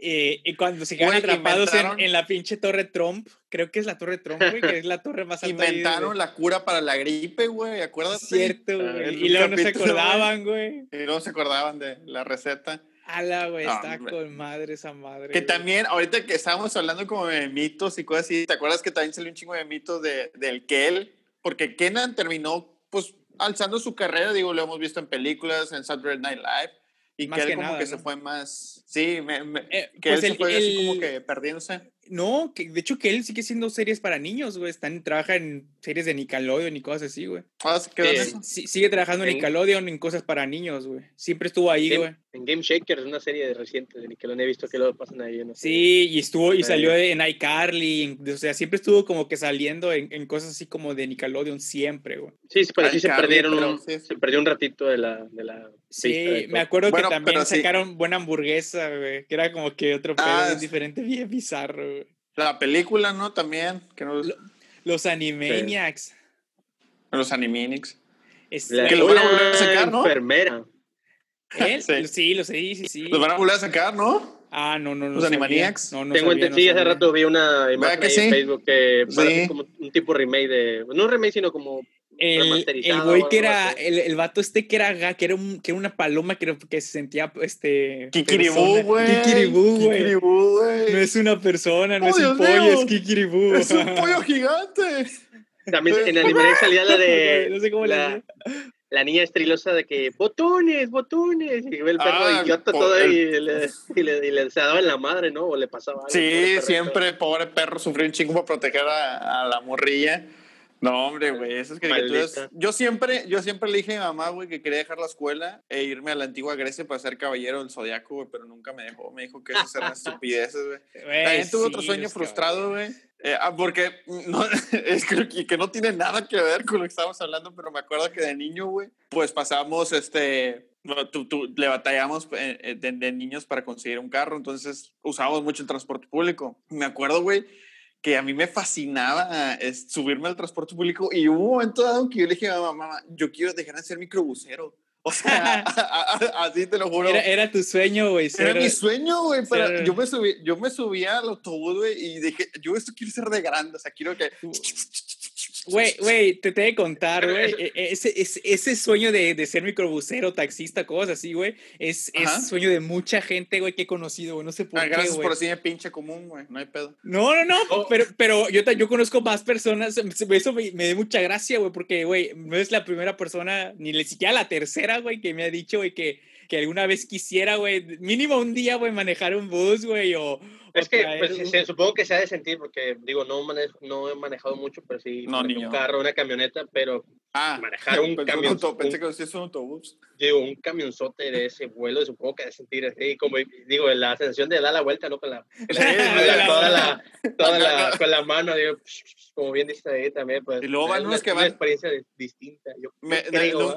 Eh, y cuando se quedan atrapados en, en, la pinche torre Trump, creo que es la torre Trump, güey, que es la torre más alta. Inventaron ahí, la cura para la gripe, güey, acuérdate. Cierto, güey. Y luego no se acordaban, güey. Y luego se acordaban de la receta. Ala, güey, está con madre esa madre. Que güey. también, ahorita que estábamos hablando como de mitos y cosas así, ¿te acuerdas que también salió un chingo de mitos de, del Kel? Porque Kenan terminó, pues, alzando su carrera, digo, lo hemos visto en películas, en Saturday Night Live y más que él que como nada, que ¿no? se fue más, sí, me, me, eh, que pues él el, se fue el, así como que perdiéndose. No, que de hecho que él sigue siendo series para niños, güey. Están, trabaja en series de Nickelodeon y cosas así, güey. Ah, ¿qué eh, eso? Sigue trabajando en Nickelodeon en cosas para niños, güey. Siempre estuvo ahí, güey. En Game Shaker, es una serie de reciente de Nickelodeon. He visto que lo pasan ahí. No sí, y estuvo, y salió en iCarly. o sea, siempre estuvo como que saliendo en, en, cosas así como de Nickelodeon, siempre, güey. Sí, sí, pero sí se perdieron un, sí, sí. se perdió un ratito de la, de la Sí, me acuerdo bueno, que también sacaron sí. buena hamburguesa, güey. Que era como que otro pedo ah, diferente, bien bizarro, güey. La película, ¿no? También. Que no... Los Animaniacs. Sí. Los Animaniacs. Es la que lo van a volver a sacar, ¿no? enfermera. ¿Él? Sí. sí, lo sé, sí, sí. Los van a volver a sacar, ¿no? Ah, no, no, no. Los Animaniacs. No, no Tengo entendido, sí, hace rato vi una imagen en Facebook que sí. como un tipo remake de. No un remake, sino como el, el güey que era, el, el, vato este que era, que era, un, que era una paloma que, que se sentía, este... Kikiribú, güey. Kikiribú, güey. No es una persona, no oh, es un pollo, es Kikiribú. Es un pollo gigante. También en el anime salía la de... no sé cómo la, la niña estrilosa de que botones, botones, y ve el perro ah, idiota todo ahí y le, y, le, y le, se daba en la madre, ¿no? O le pasaba algo. Sí, siempre pobre perro sufrió un chingo para proteger a, a la morrilla. No, hombre, güey, esas caricaturas. Yo siempre, yo siempre le dije a mi mamá, güey, que quería dejar la escuela e irme a la antigua Grecia para ser caballero del zodiaco, güey, pero nunca me dejó. Me dijo que eso eran estupideces, güey. También tuve otro sueño frustrado, güey. Eh, ah, porque no, es que, que, no tiene nada que ver con lo que estábamos hablando, pero me acuerdo que de niño, güey, pues pasamos, este, tú, tú, le batallamos eh, eh, de, de, niños para conseguir un carro, entonces usábamos mucho el transporte público. Me acuerdo, güey, que a mí me fascinaba es subirme al transporte público y hubo un momento dado que yo le dije a mamá, mamá yo quiero dejar de ser microbusero. O sea, así te lo juro. Era, era tu sueño, güey. Era mi sueño, güey. Yo, me subí, yo me subía al autobús, güey, y dije, yo esto quiero ser de grande, o sea, quiero que... Güey, güey, te tengo que contar, güey. E, e, ese, ese, ese, sueño de, de, ser microbusero, taxista, cosas así, güey, es, es sueño de mucha gente, güey, que he conocido, güey. No sé por ah, qué. Gracias por así de pinche común, güey. No hay pedo. No, no, no. Oh. Pero, pero yo, yo conozco más personas. Eso me, me da mucha gracia, güey, porque, güey, no es la primera persona, ni siquiera la tercera, güey, que me ha dicho, güey, que, que alguna vez quisiera, güey, mínimo un día, güey, manejar un bus, güey, o es que pues, supongo que se ha de sentir porque, digo, no, no he manejado mucho, pero sí no, un carro, una camioneta, pero ah, manejar un camión. pensé que es un autobús. Digo, un camionzote de ese vuelo, supongo que de sentir así, como digo, la sensación de dar la vuelta, ¿no? Con la, toda la, toda la, con la mano, digo, como bien dice ahí también, pues. Y luego van unos que van. Una experiencia distinta. Yo me,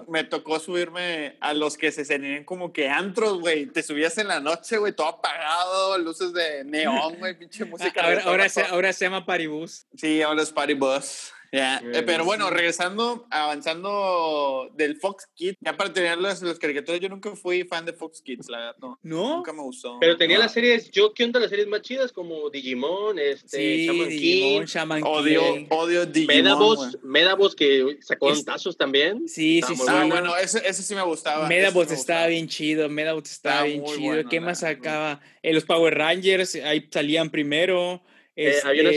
me tocó subirme a los que se tenían como que antros, güey. Te subías en la noche, güey, todo apagado, luces de neón, güey, pinche música. Ahora, ahora, se, ahora se llama Paribus. Sí, ahora es Paribus. Ya, eh, pero bueno, regresando, avanzando del Fox Kids, ya para tener las, las, caricaturas, yo nunca fui fan de Fox Kids, la verdad, no. ¿No? Nunca me gustó. Pero tenía las series, yo, ¿qué onda las series más chidas? Como Digimon, este, sí, Shaman Digimon, King. Shaman odio, King. Odio Digimon, Medabos, Medabos que sacó es, tazos también. Sí, sí, sí. Ah, bueno, ese, ese sí me gustaba. Medabos estaba bien chido, Medabos estaba, bien chido. Bueno, ¿Qué más sacaba? Eh, los Power Rangers, ahí salían primero. Eh, había, una,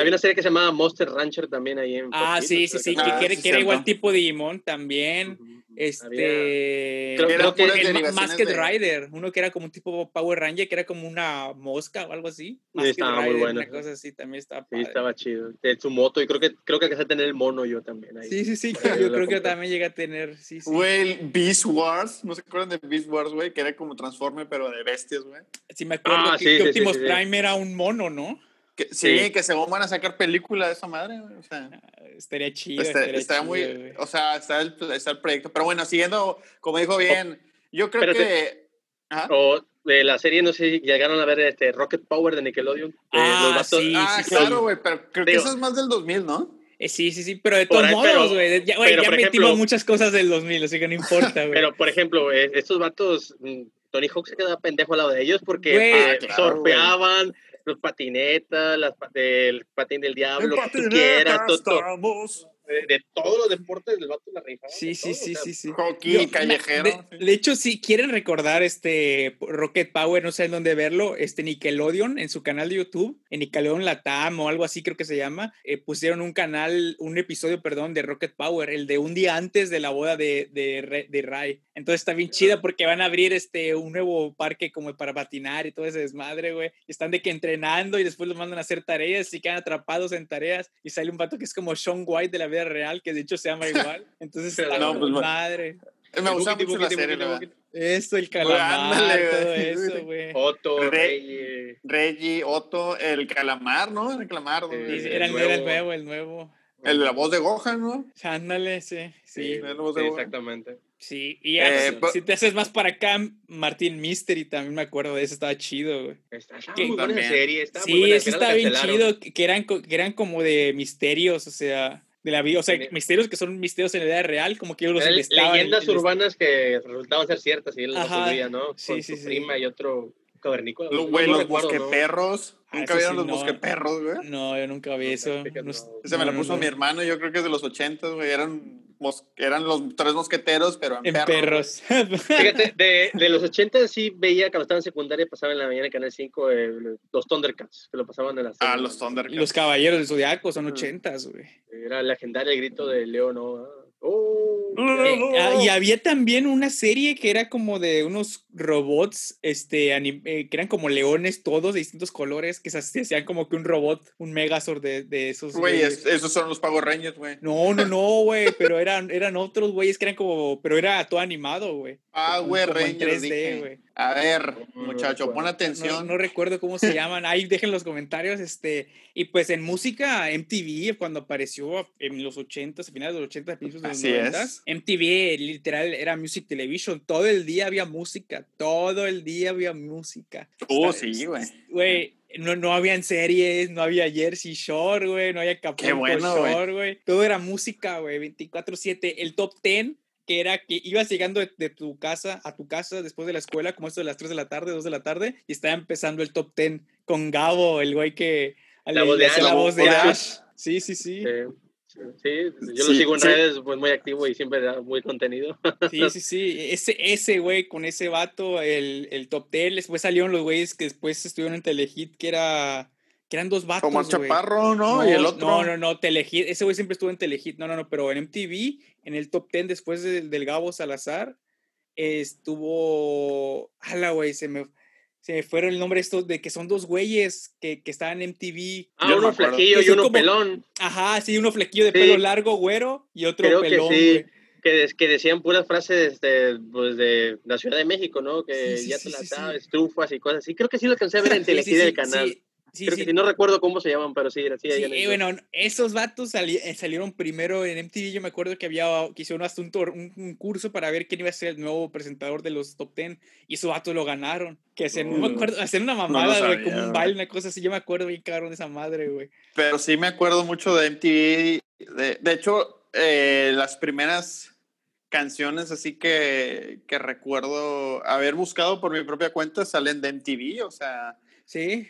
había, una, serie que se llamaba Monster Rancher también ahí en Ah, sí, sí, sí, que, que, que era igual tipo Digimon también. Uh -huh. Este. Había, creo, creo que el Masked de... Rider, uno que era como un tipo Power Ranger, que era como una mosca o algo así. Sí, estaba Rider, muy bueno. Una cosa así también estaba padre. Sí, estaba chido. De su moto, y creo que creo que alcancé a tener el mono yo también ahí. Sí, sí, sí. Yo creo que también llegué a tener. Sí, sí. Güey, Beast Wars, ¿no se acuerdan de Beast Wars, güey? Que era como Transformer, pero de bestias, güey. Sí, me acuerdo ah, que, sí, que sí, Optimus Prime era un mono, ¿no? Que, sí, sí, que según van a sacar película de esa madre, o sea. Ah, estaría chido. Está, estaría está chido, muy, güey. o sea, está el, está el proyecto. Pero bueno, siguiendo, como dijo bien, yo creo Espérate. que. ¿Ajá? O de la serie, no sé si llegaron a ver este Rocket Power de Nickelodeon. Ah, los vatos, sí, ah, sí, claro, güey, pero creo Digo, que eso es más del 2000, ¿no? Eh, sí, sí, sí, pero de todos ahí, modos, güey. Ya, wey, ya metimos ejemplo, muchas cosas del 2000, así que no importa, güey. Pero, por ejemplo, eh, estos vatos, mm, Tony Hawk se quedaba pendejo al lado de ellos porque eh, claro, sorpeaban, los patinetas, las, el patín del diablo, lo que tú quieras, todo, de, de, todos los deportes del vato la rifa. Sí, sí, sí, sí, sí. Hockey, Yo, callejero. De, de, hecho, si quieren recordar este Rocket Power, no sé en dónde verlo, este Nickelodeon en su canal de YouTube, en Nickelodeon Latam o algo así creo que se llama, eh, pusieron un canal, un episodio, perdón, de Rocket Power, el de un día antes de la boda de, de, de Ray. Entonces está bien chida porque van a abrir este un nuevo parque como para patinar y todo ese desmadre, güey. Están de que entrenando y después los mandan a hacer tareas y quedan atrapados en tareas y sale un vato que es como Sean White de la vida real, que de hecho se llama igual. Entonces está no, pues, madre. Me gusta mucho la serie, la Eso, el calamar, todo eso, güey. Otto, Reggie. Reggie, Otto, el calamar, ¿no? El calamar. Sí, era, el nuevo. era el nuevo, el nuevo. El de la voz de Gohan, ¿no? Ándale, sí, sí. sí, sí exactamente. Sí, y ya, eh, si te haces más para acá, Martín Mystery también me acuerdo de eso, estaba chido, güey. Está, está muy buena serie, está Sí, muy buena, eso estaba bien chido, que eran, que eran como de misterios, o sea, de la vida, o sea, sí. misterios que son misterios en la vida real, como que ellos los investigaban. Leyendas urbanas que resultaban ser ciertas y él las resolvía, ¿no? Sí, Con sí, su sí. prima y otro cavernícola. Los, güey, los bosqueperros. Ah, ¿Nunca vieron los bosqueperros, güey? No, yo nunca vi eso. Ese me lo puso mi hermano, yo creo que es de los 80, güey. Eran eran los tres mosqueteros, pero en, perros. Fíjate, de, de, los 80 sí veía cuando estaba en secundaria, pasaba en la mañana en Canal 5 eh, los Thundercats, que lo pasaban en la Ah, los Thundercats. Los Caballeros del Zodiaco son 80, güey. Era legendario el grito de Leo, ¿no? Oh, eh, y había también una serie que era como de unos robots, este, eh, que eran como leones todos de distintos colores, que se hacían como que un robot, un Megazord de, de esos. Güey, esos son los Power Rangers, güey. No, no, no, güey, pero eran, eran otros güeyes que eran como, pero era todo animado, güey. Rangers. 3D, güey. A ver, muchacho, pon atención. No, recuerdo cómo se llaman. Ahí dejen los comentarios. Este, y pues en música, MTV, cuando apareció en los 80s, a finales de los 80, principios los 90 MTV literal era Music Television. Todo el día había música. Todo el día había música. Oh, sí, güey. Güey, no, no habían series, no había Jersey Shore, güey, no había Acapulco bueno, Shore, güey. Todo era música, güey, 24-7. El top 10 que era que ibas llegando de, tu casa a tu casa después de la escuela, como esto de las 3 de la tarde, 2 de la tarde, y estaba empezando el top 10 con Gabo, el güey que... La, voz, de Ash, la voz de Ash. Sí, sí, sí. Sí, yo lo sigo en redes, pues muy activo y siempre da muy contenido. Sí, sí, sí. Ese, ese güey con ese vato, el, el top 10, después salieron los güeyes que después estuvieron en Telehit, que era que eran dos vatos. Como Chaparro, ¿no? Y el otro. No, no, no, Telehit. Ese güey siempre estuvo en Telehit. No, no, no, pero en MTV, en el top 10 después del Gabo Salazar, estuvo. Ala, güey, se me, se me fueron el nombre estos de que son dos güeyes que, que estaban en MTV. Ah, uno flequillo y uno pelón. Ajá, sí, uno flequillo de pelo largo, güero, y otro pelón. Que sí. Que, decían puras frases de, pues de la Ciudad de México, ¿no? Que ya te las sabes, trufas y cosas así. Creo que sí lo alcancé a ver en Telehit del canal. Sí, Creo Que no recuerdo cómo se llaman, pero sí, sí. sí bueno, esos vatos eh, salieron primero en MTV. Yo me acuerdo que había que hicieron hasta un, un, curso para ver quién iba a ser el nuevo presentador de los top 10 y esos vatos lo ganaron. Que hacen, no me acuerdo, hacen una mamada, güey, como un baile, una cosa así. Yo me acuerdo bien cabrón de esa madre, güey. Pero sí me acuerdo mucho de MTV. De, de hecho, eh, las primeras canciones así que, que recuerdo haber buscado por mi propia cuenta salen de MTV, o sea Sí.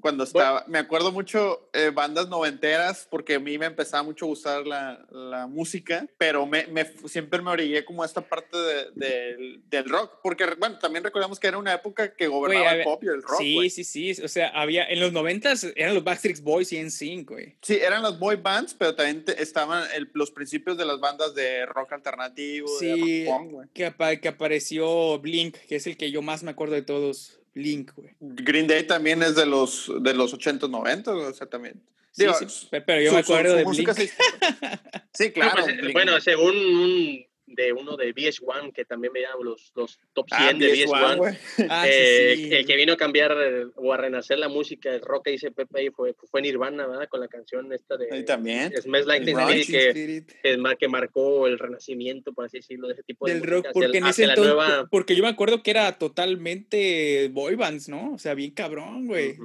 Cuando, estaba, me acuerdo mucho eh, bandas noventeras porque a mí me empezaba mucho a gustar la, la música, pero me, me, siempre me orillé como a esta parte de, del rock, porque bueno, también recordamos que era una época que gobernaba el pop y el rock. Sí, sí, sí, o sea, había, en los noventas eran los Backstreet Boys y NSYNC, güey. Sí, eran los boy bands, pero también estaban los principios de las bandas de rock alternativo, sí, de rock que, que apareció Blink, que es el que yo más me acuerdo de todos. Link, güey. Green Day también es de los, de los 80, 90, o sea, también. Sí, sí, pero yo me acuerdo de Blink. Sí, claro. Pues, bueno, según un de uno de VH1, que también veía los, los top 100 ah, de VH1. Ah, eh, El que vino a cambiar o a renacer la música, el rock que dice Pepe, fue, fue Nirvana, ¿verdad? Con la canción esta de... También. Smells Like Teen Spirit, que, que, que, marcó el renacimiento, por así decirlo, de ese tipo de rock, porque en ese entonces, porque yo me acuerdo que era totalmente boy bands, ¿no? O sea, bien cabrón, güey.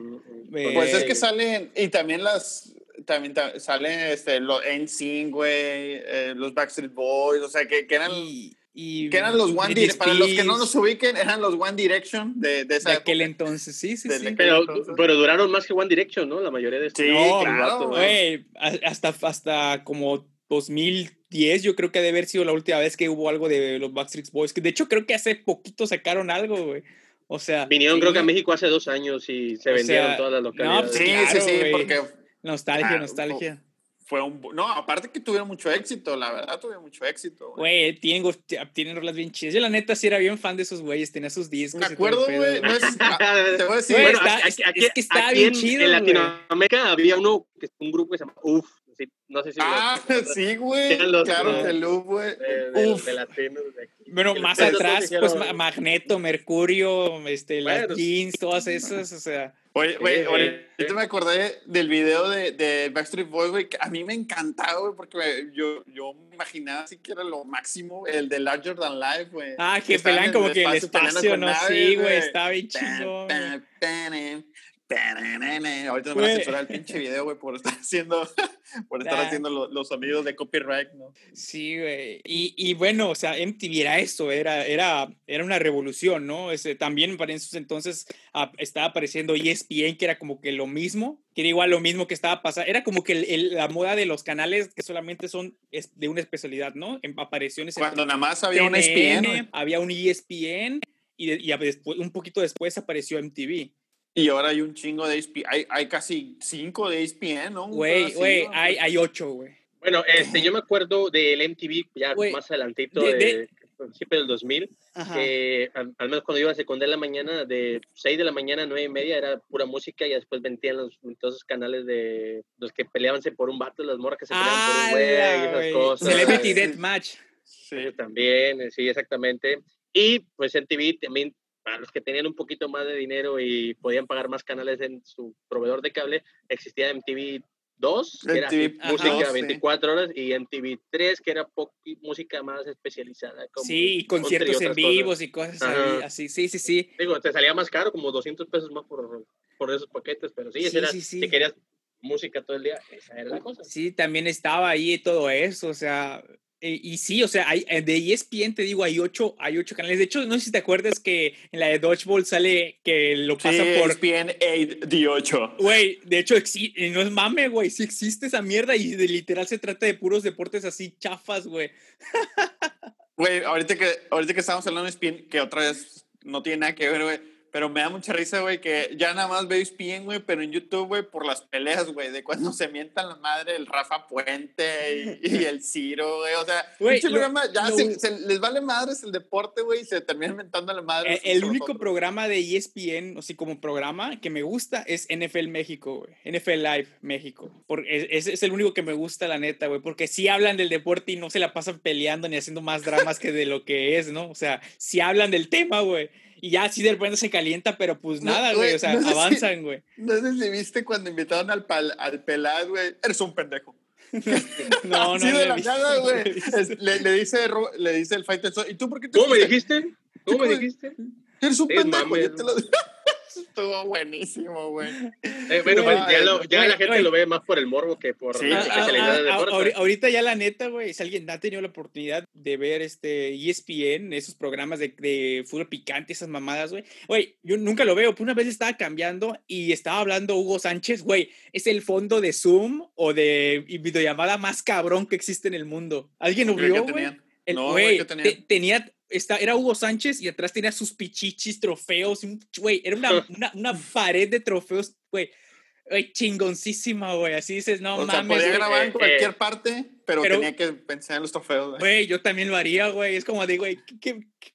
Pues es que salen, y también las, también salen este, los NSYNC, güey, eh, los Backstreet Boys, o sea, que, que eran... Y, que eran los One Direction, para los que no nos ubiquen, eran los One Direction de, de, esa de aquel entonces, sí, sí, sí. Pero, pero, duraron más que One Direction, ¿no? La mayoría de estos. Sí, claro. Güey, hasta, hasta como 2010 yo creo que debe haber sido la última vez que hubo algo de los Backstreet Boys, que de hecho creo que hace poquito sacaron algo, güey. O sea, vinieron creo que a México hace dos años y se vendieron todas las localidades. No, sí, sí, sí, porque Nostalgia, ah, nostalgia. Fue un, no, aparte que tuvieron mucho éxito, la verdad tuvieron mucho éxito. Güey, tienen, tienen rolas bien chidas. Yo la neta sí era bien fan de esos güeyes, tenía sus discos. Me acuerdo, güey. No es, ah, te voy a decir. Güey, es que está bien chido. En Latinoamérica había uno, un grupo que se llama UF, no sé si ah, sí, güey. Claro, el UF, güey. Uf. De, latinos de aquí. Bueno, más atrás, pues Magneto, Mercurio, este, las jeans, todas esas, o sea. Oye, güey, ahorita me acordé del video de, de Backstreet Boys, güey, que a mí me encantaba, güey, porque yo, yo me imaginaba así que era lo máximo, el de Larger Than Life, güey. Ah, que pelan como que el espacio, no, sí, güey, estaba bien chido. Ahorita me van a censurar el pinche video, güey, por estar haciendo, por estar haciendo los sonidos de copyright, ¿no? Sí, güey. Y, y, bueno, o sea, MTV era eso, era, era, era una revolución, ¿no? Ese, también para esos entonces estaba apareciendo ESPN, que era como que lo mismo, que era igual lo mismo que estaba pasando. Era como que la moda de los canales que solamente son de una especialidad, ¿no? En apariciones. Cuando nada más había un ESPN. Había un ESPN y, y después, un poquito después apareció MTV. Y ahora hay un chingo de ESPN. Hay, hay casi cinco de ESPN, ¿no? Güey, güey, hay, hay ocho, güey. Bueno, este, yo me acuerdo del MTV ya más adelantito, de, de, principio del 2000, que al, menos cuando iba a secundaria en la mañana, de 6 de la mañana a 9 y media era pura música y después vendían los, todos esos canales de los que peleabanse por un vato, las morras que se peleaban por un güey y esas cosas. Celebrity Deathmatch. Sí, también, sí, exactamente. Y pues MTV también para los que tenían un poquito más de dinero y podían pagar más canales en su proveedor de cable, existía MTV 2, que era música 24 horas, y MTV 3, que era música más especializada. Como sí, y conciertos en vivos y cosas así, sí, sí, sí. Digo, te salía más caro, como 200 pesos más por, por esos paquetes, pero sí, sí, era, sí, si querías música todo el día, esa era la cosa. Sí, también estaba ahí todo eso, o sea, eh, y sí, o sea, hay, eh, de ESPN te digo, hay ocho, hay ocho canales. De hecho, no sé si te acuerdas que en la de Dodgeball sale que lo pasa por. ESPN 8 de 8. Güey, de hecho, eh, no es mame, güey. Sí existe esa mierda y de literal se trata de puros deportes así chafas, güey. Güey, ahorita que, ahorita que estamos hablando de ESPN, que otra vez no tiene nada que ver, güey pero me da mucha risa, güey, que ya nada más veo bien, güey, pero en YouTube, güey, por las peleas, güey, de cuando se mientan la madre el Rafa Puente y, el Ciro, güey. O sea, güey, programa, ya se, les vale madres el deporte, güey, y se terminan inventando la madre. El, el único programa de ESPN, o sea, como programa que me gusta es NFL México, güey. NFL Live México. Porque es, es, el único que me gusta, la neta, güey, porque sí hablan del deporte y no se la pasan peleando ni haciendo más dramas que de lo que es, ¿no? O sea, sí hablan del tema, güey. Y ya así de repente se calienta, pero pues nada, güey. o sea, avanzan, güey. no sé si viste cuando invitaron al, pal, al pelad, güey. Eres un pendejo. no, no. de la nada, güey. Le, le, dice, le dice el fighter, ¿y tú por qué te ¿Cómo me dijiste? ¿Cómo me dijiste? Eres un pendejo. Yo te lo Estuvo buenísimo, güey. Eh, bueno, pues, ya, lo, ya la gente lo ve más por el morbo que por sí. la especialidad de deporte. Ahorita ya la neta, güey, si alguien ha tenido la oportunidad de ver este ESPN, esos programas de, de fútbol picante, esas mamadas, güey. Güey, yo nunca lo veo. Una vez estaba cambiando y estaba hablando Hugo Sánchez, güey, es el fondo de Zoom o de videollamada más cabrón que existe en el mundo. ¿Alguien lo vio, güey? No, güey, tenía era Hugo Sánchez y atrás tenía sus pichichis, trofeos, güey, era una, una, una, pared de trofeos, güey, chingoncísima, güey, así dices, no o mames. Sea, podía grabar en eh, cualquier parte, pero, tenía que pensar en los trofeos, güey. yo también lo haría, güey, es como de, güey,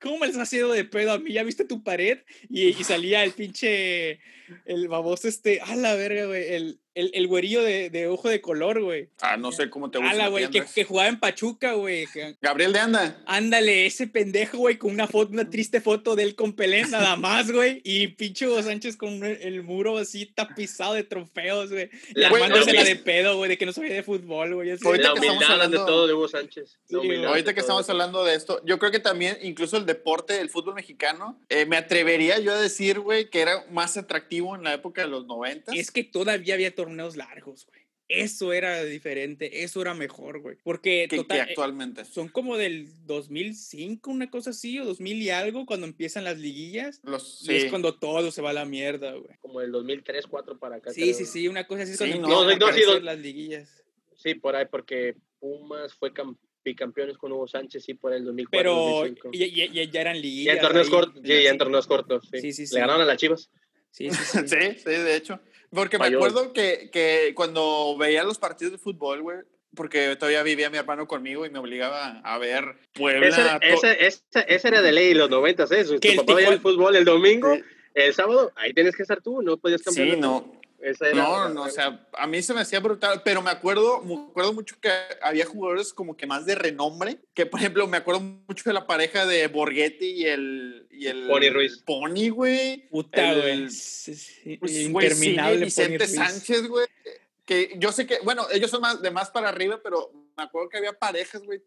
¿cómo me les has sido de pedo a mí? ¿Ya viste tu pared? Y, y salía el pinche, el baboso este, a la verga, güey, el el, el güerillo de, de, ojo de color, güey. Ah, no sé cómo te gusta. güey, que, que, jugaba en Pachuca, güey. Gabriel de Anda. Ándale, ese pendejo, güey, con una foto, una triste foto de él con Pelé, nada más, güey. Y pincho Sánchez con el, muro así tapizado de trofeos, güey. Y armándose la de pedo, güey, de que no sabía de fútbol, güey. Ahorita que estamos hablando de todo de Hugo Sánchez. ahorita que estamos hablando de esto, yo creo que también, incluso el deporte, el fútbol mexicano, eh, me atrevería yo a decir, güey, que era más atractivo en la época de los 90. Es que todavía había torneos largos, güey. Eso era diferente, eso era mejor, güey. Porque total, eh, actualmente. son como del 2005, una cosa así, o 2000 y algo, cuando empiezan las liguillas. Los, y es cuando todo se va a la mierda, güey. Como del 2003, 2004 para acá. Sí, sí, sí, una cosa así es cuando no, empiezan las liguillas. Sí, por ahí, porque Pumas fue bicampeones con Hugo Sánchez, sí, por el 2004. Pero ya, ya, ya, eran liguillas. Ya en torneos, cortos, ya en torneos cortos, sí. Sí, sí, Le ganaron a las Chivas. Sí, sí, sí. sí, sí, de hecho. Porque me acuerdo que, que, cuando veía los partidos de fútbol, güey, porque todavía vivía mi hermano conmigo y me obligaba a ver Puebla. Ese, ese, era de ley los noventas, ¿eh? Tu papá veía el fútbol el domingo, el sábado, ahí tienes que estar tú, no podías cambiar. Sí, no no, no, o sea, a mí se me hacía brutal, pero me acuerdo, me acuerdo mucho que había jugadores como que más de renombre, que por ejemplo me acuerdo mucho de la pareja de Borghetti y el, y el Pony Ruiz. Pony, güey. Puta, güey. Pues, interminable. Vicente Sánchez, güey. Que yo sé que, bueno, ellos son más de más para arriba, pero me acuerdo que había parejas, güey.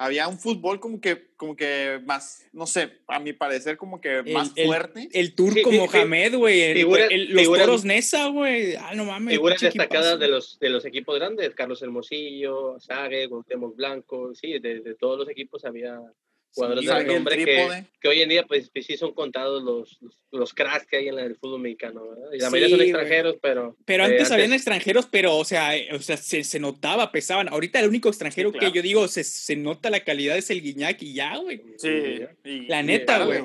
Había un fútbol como que, como que más, no sé, a mi parecer como que más fuerte. El, tour como Mohamed, güey. Los toros Nesa, güey. Ah, no mames. Figuras destacadas de los, de los equipos grandes. Carlos Hermosillo, Sague, Gonzalo Blanco. Sí, de, de todos los equipos había jugadores de nombre que, que, hoy en día pues, pues sí son contados los, los, cracks que hay en el fútbol mexicano, Y la mayoría son extranjeros, pero... Pero antes, eh, habían extranjeros, pero, o sea, eh, o sea se, se, notaba, pesaban. Ahorita el único extranjero que yo digo se, se, nota la calidad es el Guiñac y ya, güey. Sí. la neta, güey.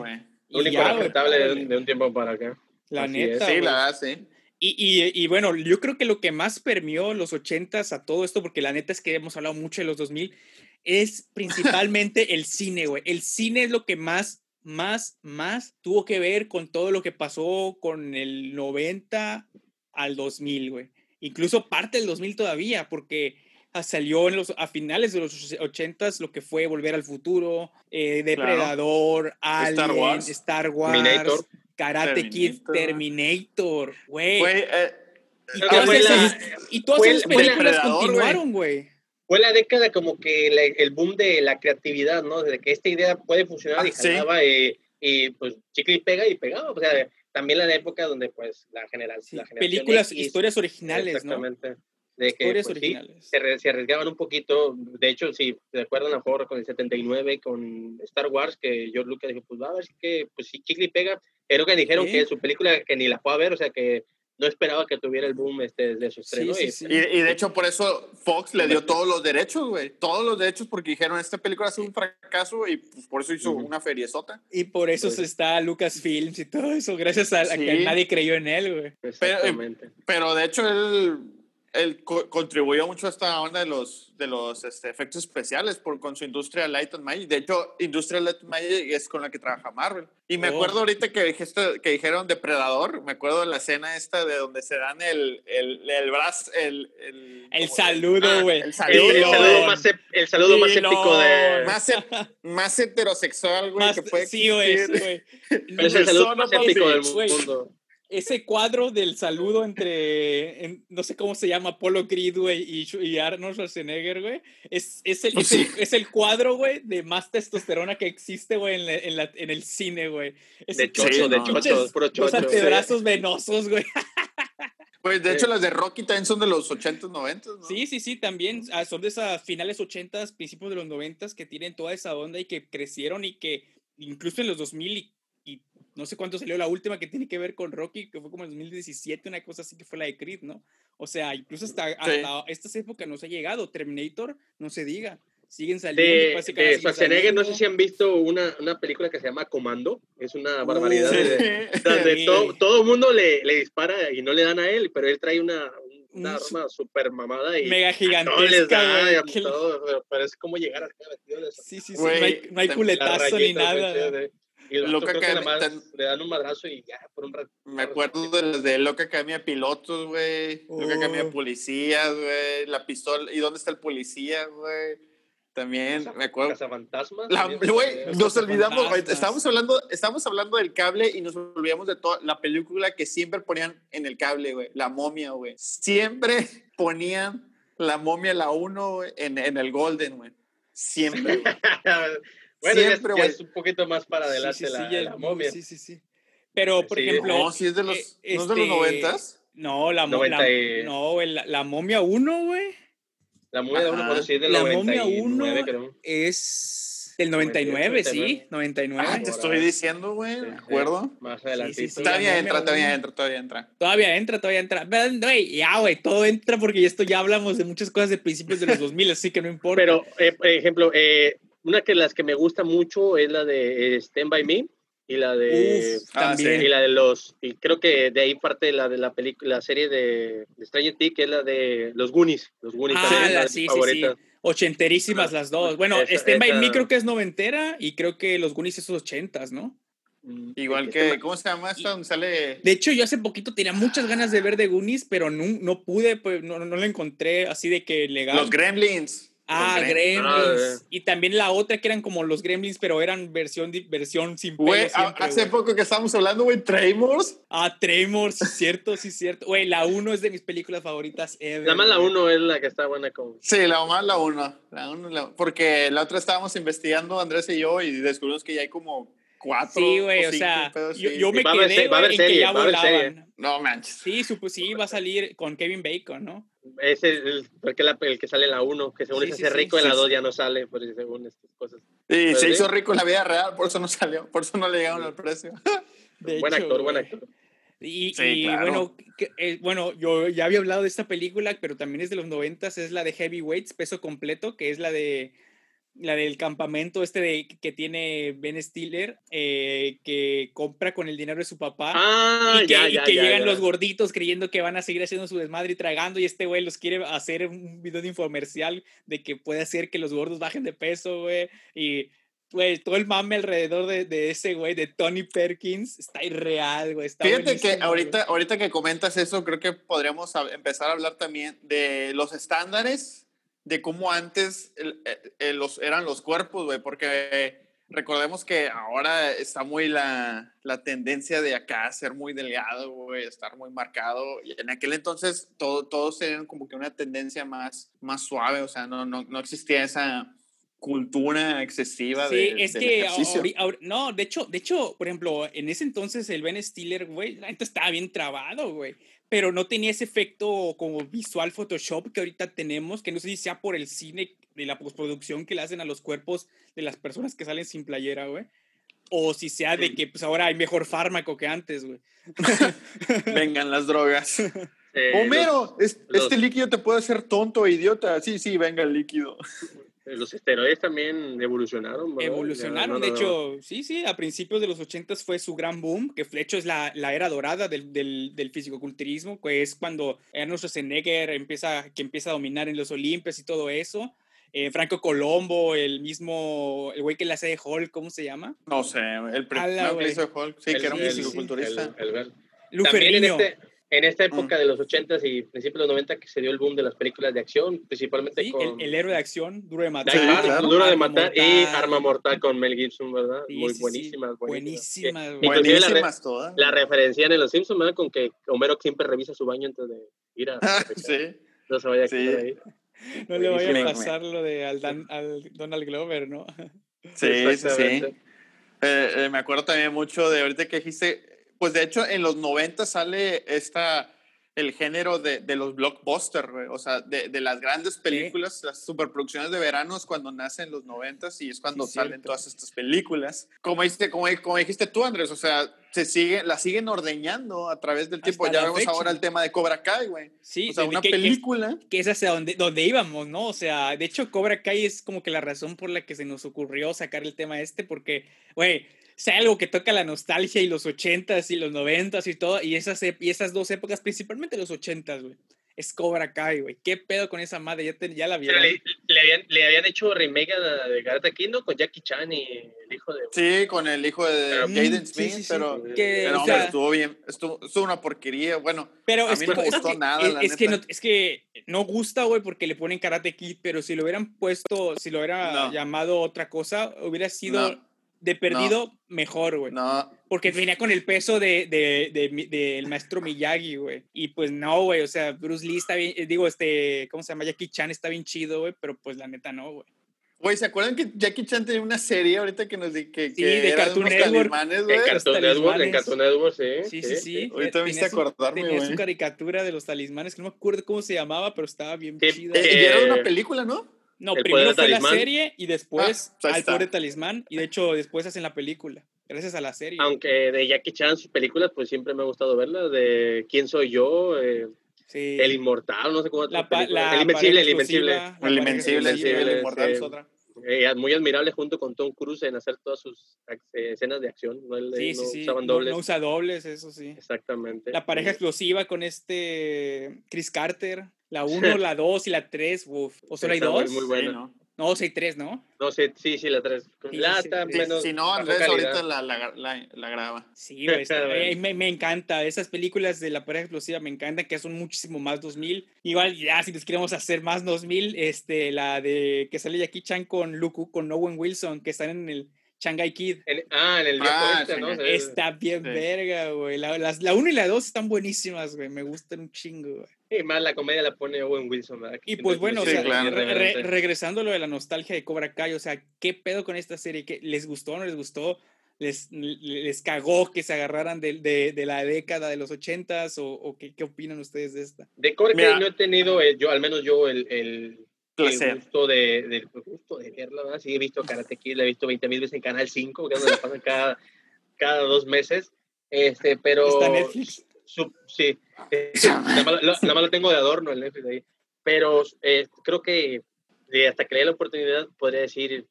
Lo único respetable de, un tiempo para acá. La neta, Sí, la verdad, sí. Y, y, y, bueno, yo creo que lo que más permeó los ochentas a todo esto, porque la neta es que hemos hablado mucho de los 2000, es principalmente el cine, güey. El cine es lo que más, más, más tuvo que ver con todo lo que pasó con el 90 al 2000, güey. Incluso parte del 2000 todavía, porque salió en los, a finales de los 80 lo que fue Volver al Futuro, eh, Depredador, Star Wars, Star Wars Karate Kid, Terminator, güey. Eh, y, todas esas, y todas esas películas continuaron, güey fue la década como que el boom de la creatividad, ¿no? De que esta idea puede funcionar y ah, jalaba eh, y, pues chicle y pega y pegaba. O sea, también la época donde pues la, general, Películas, historias originales, exactamente, De que, historias pues, originales. se, arriesgaban un poquito. De hecho, si se acuerdan a mejor con el 79, con Star Wars, que George Lucas dijo, pues va a ver si que, pues si chicle y pega. Pero que dijeron que su película que ni la fue a ver, o sea que no esperaba que tuviera el boom este, desde su estreno. y, y, de hecho, por eso Fox le dio todos los derechos, güey. Todos los derechos porque dijeron, esta película ha sido un fracaso y pues, por eso hizo una feriezota. Y por eso se está Lucasfilms y todo eso, gracias a, que nadie creyó en él, güey. Pero, pero de hecho, él él contribuyó mucho a esta onda de los, de los este, efectos especiales por, con su industria Light and Magic. De hecho, industria Light and Magic es con la que trabaja Marvel. Y me oh. acuerdo ahorita que, dijiste, que dijeron Depredador, me acuerdo de la escena esta de donde se dan el, el, el brazo, el... El, el saludo, ah, güey. el, saludo, el, saludo más, el saludo más épico de... Más, más heterosexual, güey, que puede Sí, güey. es el saludo más épico del mundo ese cuadro del saludo entre, no sé cómo se llama, Apollo Creed, güey, y, Arnold Schwarzenegger, güey, es, es, el, es, el, cuadro, güey, de más testosterona que existe, güey, en, en, el cine, güey. De chocho, de chocho, puro chocho. Los antebrazos venosos, güey. Pues de hecho las de Rocky también son de los 80s, 90 ¿no? Sí, sí, sí, también ah, son de esas finales 80s, principios de los 90 que tienen toda esa onda y que crecieron y que incluso en los 2000 no sé cuánto salió la última que tiene que ver con Rocky, que fue como en 2017, una cosa así que fue la de Creed, ¿no? O sea, incluso hasta, hasta estas épocas no se ha llegado. Terminator, no se diga. Siguen saliendo. De, de Schwarzenegger, no sé si han visto una, una, película que se llama Comando. Es una barbaridad. donde todo el mundo le, le, dispara y no le dan a él, pero él trae una, una arma súper mamada y mega gigantesca. pero, es como llegar a Sí, sí, sí. no hay, no hay culetazo ni nada. Y Loca Academia. Le dan un madrazo y ya, por un rato. Me acuerdo de, de Loca Academia Pilotos, güey. Loca Academia oh. Policías, güey. La pistola. ¿Y dónde está el policía, güey? También, me acuerdo. Fantasmas. Güey, nos olvidamos. Estábamos hablando, estábamos hablando del cable y nos olvidamos de toda la película que siempre ponían en el cable, güey. La momia, güey. Siempre ponían la momia, la 1, en, en el Golden, güey. Siempre, Bueno, Siempre, ya, es un poquito más para adelante la, la, momia. Sí, sí, sí. Pero, por ejemplo. No, si es de los, ¿no es de los 90 este, No, la, momia no, la, la, momia 1, güey. La momia 1, sí es de La momia 1 es del 99, sí, 99. Ah, te estoy diciendo, güey, ¿de acuerdo? Más adelante. todavía entra, todavía entra, todavía entra. Todavía entra, todavía entra. Güey, ya, güey, todo entra porque esto ya hablamos de muchas cosas de principios de los 2000, así que no importa. Pero, eh, por ejemplo, eh, una que las que me gusta mucho es la de Stand By Me y la de también y la de los y creo que de ahí parte la de la película la serie de, de Stranger Things que es la de los Goonies los Goonies ah, también, la, sí, sí, sí, ochenterísimas las dos bueno Stand By Me creo que es noventera y creo que los Goonies esos ochentas no mm, Igual que, ¿cómo se llama esta? Donde sale. De hecho, yo hace poquito tenía muchas ganas de ver de Goonies, pero no, no pude, pues no, no lo encontré así de que legal. Los Gremlins. Ah, Gremlins. Y también la otra que eran como los Gremlins, pero eran versión, versión sin pelo. Güey, hace poco que estábamos hablando, güey, Tremors. Ah, Tremors, sí, cierto, sí, cierto. Güey, la 1 es de mis películas favoritas ever. La más la 1 es la que está buena con. Sí, la más la 1. La uno, porque la otra estábamos investigando, Andrés y yo, y descubrimos que ya hay como cuatro. Sí, güey, o, sea, yo, me quedé en que ya volaban. No manches. Sí, sí, va a salir con Kevin Bacon, ¿no? Ese es el, porque el que sale en la 1, que según sí, se hace rico, en la 2 ya no sale, por según estas cosas. Sí, se hizo rico en la vida real, por eso no salió, por eso no le llegaron al precio. buen actor, buen actor. Y, bueno, eh, bueno, yo ya había hablado de esta película, pero también es de los noventas, es la de Heavyweights, peso completo, que es la de la del campamento este de, que tiene Ben Stiller, eh, que compra con el dinero de su papá. Ah, y que, y que llegan los gorditos creyendo que van a seguir haciendo su desmadre y tragando. Y este güey los quiere hacer un video de infomercial de que puede hacer que los gordos bajen de peso, güey. Y, güey, todo el mame alrededor de, de ese güey, de Tony Perkins, está irreal, güey. Fíjate que ahorita, ahorita que comentas eso, creo que podríamos empezar a hablar también de los estándares de cómo antes eh, los, eran los cuerpos, güey, porque recordemos que ahora está muy la, la, tendencia de acá ser muy delgado, güey, estar muy marcado. Y en aquel entonces todo, todos tenían como que una tendencia más, más suave, o sea, no, no, no existía esa cultura excesiva sí, de, es que no, de hecho, de hecho, por ejemplo, en ese entonces el Ben Stiller, güey, la estaba bien trabado, güey pero no tenía ese efecto como visual Photoshop que ahorita tenemos, que no sé si sea por el cine de la postproducción que le hacen a los cuerpos de las personas que salen sin playera, güey. O si sea de que pues ahora hay mejor fármaco que antes, güey. Vengan las drogas. Homero, este líquido te puede hacer tonto, idiota. Sí, sí, venga el líquido. Los esteroides también evolucionaron. Evolucionaron, de hecho, sí, sí, a principios de los 80 fue su gran boom, que de hecho es la, la era dorada del, del, del fisicoculturismo, que es cuando Arnold Schwarzenegger empieza, que empieza a dominar en los Olimpios y todo eso. Eh, Franco Colombo, el mismo, el güey que le hace de Hulk, ¿cómo se llama? No sé, el primero que hizo Hulk, sí, que era un fisicoculturista. El, el, También en este, en esta mm. época de los 80s y principios de los 90 que se dio el boom de las películas de acción, principalmente con... El, héroe de acción, Duro de Matar. Duro de Matar y Arma Mortal con Mel Gibson, ¿verdad? Muy buenísimas, buenísimas. Buenísimas, todas. La referencia en Los Simpsons, ¿verdad? Con que Homero siempre revisa su baño antes de ir a... sí. No se vaya a quedar ahí. No le vaya a pasar lo de al, Donald Glover, ¿no? Sí, sí, sí. Eh, eh, me acuerdo también mucho de ahorita que dijiste pues de hecho en los 90 sale esta, el género de, de los blockbusters, o sea, de, de, las grandes películas, las superproducciones de verano es cuando nacen los 90 y es cuando salen todas estas películas. Como dijiste, como, como, dijiste tú, Andrés, o sea, se sigue, la siguen ordeñando a través del tiempo. ya vemos ahora el tema de Cobra Kai, güey. Sí, o sea, una película. Que, es hacia donde, donde íbamos, ¿no? O sea, de hecho, Cobra Kai es como que la razón por la que se nos ocurrió sacar el tema este, porque, güey, sea algo que toca la nostalgia y los ochentas y los noventas y todo, y esas, y esas dos épocas, principalmente los ochentas, güey. Es Cobra Kai, güey. ¿Qué pedo con esa madre? Ya, ya la vieron. Le, le, habían, le, habían, hecho remake de Karate Kid, Con Jackie Chan y el hijo de... Sí, con el hijo de Jaden Smith, pero, que, o sea, estuvo bien. Estuvo, estuvo, una porquería. Bueno, pero a mí no me gustó es, nada, es, que no, es que no gusta, güey, porque le ponen Karate Kid, pero si lo hubieran puesto, si lo hubieran llamado otra cosa, hubiera sido de perdido, mejor, güey. No. Porque venía con el peso de, de, de, del maestro Miyagi, güey. Y pues no, güey. O sea, Bruce Lee está bien. Eh, digo, este, ¿cómo se llama? Jackie Chan está bien chido, güey. Pero pues la neta no, güey. Güey, ¿se acuerdan que Jackie Chan tenía una serie ahorita que nos di que, sí, de Cartoon Network? En Cartoon Network, en Cartoon Network, sí. Sí, sí, sí. Ahorita me hice acordarme, güey. Tenía su caricatura de los talismanes, que no me acuerdo cómo se llamaba, pero estaba bien chida. Eh, y era una película, ¿no? No, primero fue la serie y después ah, al pobre talismán. Y de hecho, después hacen la película. Gracias a la serie. Aunque de Jackie Chan, sus películas, pues siempre me ha gustado verlas. De ¿Quién soy yo? Eh, El Inmortal, no sé cómo. La, el Invencible, el Invencible. El Invencible, el Inmortal es otra. Eh, muy admirable junto con Tom Cruise en hacer todas sus eh, escenas de acción. No, sí, sí, sí. dobles. No, usa dobles, eso sí. Exactamente. La pareja explosiva con este Chris Carter. La 1, la 2 y la 3, uff. ¿O solo hay dos? Muy buena. No, sí, tres, ¿no? No sé, sí, sí, la tres. la menos. Si no, Andrés ahorita la, la, la, graba. Sí, güey, me, me, encanta. Esas películas de la pareja explosiva me encantan, que son muchísimo más 2000. Igual, ya, si les queremos hacer más 2000, este, la de que sale Jackie Chan con Luku, con Owen Wilson, que están en el Shanghai Kid. ah, en el viejo ah, este, ¿no? Está bien verga, güey. La, las, la 1 y la 2 están buenísimas, güey. Me gustan un chingo, güey. Y más la comedia la pone Owen Wilson, ¿verdad? Y pues bueno, o sea, regresando a lo de la nostalgia de Cobra Kai, o sea, ¿qué pedo con esta serie? ¿Qué, ¿Les gustó o no les gustó? ¿Les, les cagó que se agarraran de, de, de la década de los ochentas? ¿O, o qué, qué, opinan ustedes de esta? De Cobra Kai no he tenido, yo, al menos yo, el, el el gusto de, de, gusto de verla, ¿verdad? Sí, he visto Karate Kid, la he visto 20 mil veces en Canal 5, que es donde la pasan cada, cada dos meses. Este, pero. ¿Está Netflix? sí. Eh, nada, más, lo tengo de adorno el Netflix ahí. Pero eh, creo que hasta que le dé la oportunidad, podría decir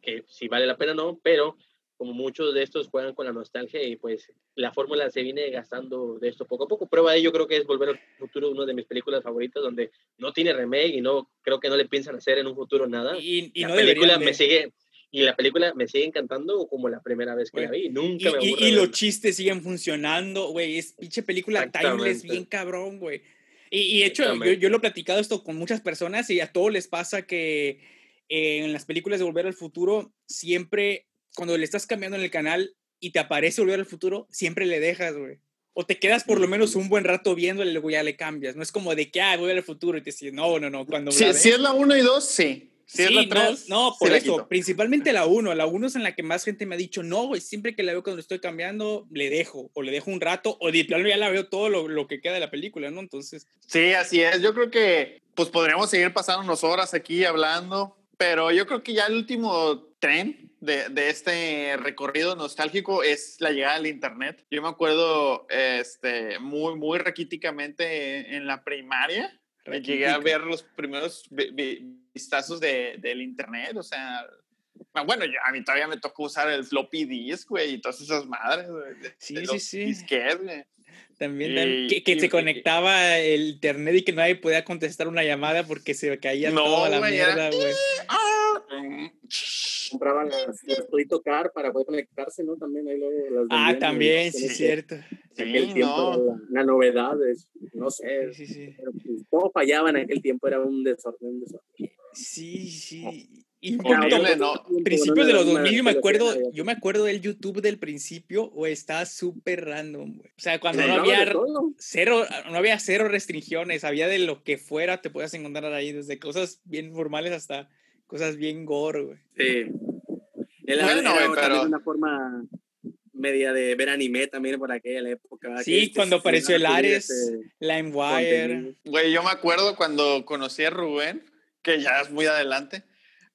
que si vale la pena no, pero como muchos de estos juegan con la nostalgia y pues la fórmula se viene gastando de esto poco a poco. Prueba de ello creo que es Volver al Futuro, una de mis películas favoritas, donde no tiene remake y no creo que no le piensan hacer en un futuro nada. Y, la no película me sigue y la película me sigue encantando como la primera vez que la vi. Nunca y, me y, y los chistes siguen funcionando, güey. Es pinche película timeless, bien cabrón, güey. Y, de hecho, yo, yo, lo he platicado esto con muchas personas y a todos les pasa que eh, en las películas de Volver al Futuro siempre cuando le estás cambiando en el canal y te aparece Volver al Futuro, siempre le dejas, güey. O te quedas por lo menos un buen rato viéndole y luego ya le cambias. No es como de que, ah, voy al futuro y te dices, no, no, no. Cuando si, si es la 1 y 2, sí. Si es la 3, no, no, por eso, principalmente la 1. La 1 es en la que más gente me ha dicho, no, güey, siempre que la veo cuando estoy cambiando, le dejo, o le dejo un rato, o de plano ya la veo todo lo, lo, que queda de la película, ¿no? Entonces. Sí, así es. Yo creo que, pues podríamos seguir pasando unas horas aquí hablando, pero yo creo que ya el último tren de, de, este recorrido nostálgico es la llegada del Internet. Yo me acuerdo este, muy, muy raquíticamente en la primaria. Llegué a ver los primeros vistazos de, del Internet, o sea, bueno, a mí todavía me tocó usar el floppy disk, güey, y todas esas madres. sí, sí, sí, También, que, que se conectaba el internet y que nadie podía contestar una llamada porque se caía toda la mierda, güey. Compraban las, las Car para poder conectarse, ¿no? También ahí luego las Ah, también, sí, es cierto. Sí, aquel tiempo, la, novedad, es, no sé, sí, sí, pero, pues, todo fallaba en aquel tiempo, era un desorden, un desorden. Sí, sí. Y no. principios de los 2000 yo me acuerdo, yo me acuerdo del YouTube del principio, o estaba súper random, güey. O sea, cuando no había cero, no había cero restricciones, había de lo que fuera, te podías encontrar ahí, desde cosas bien formales hasta cosas bien gore, güey. Sí. bueno, era, pero... una forma media de ver anime también por aquella época. Sí, cuando apareció el Ares, LimeWire. Güey, yo me acuerdo cuando conocí a Rubén, que ya es muy adelante,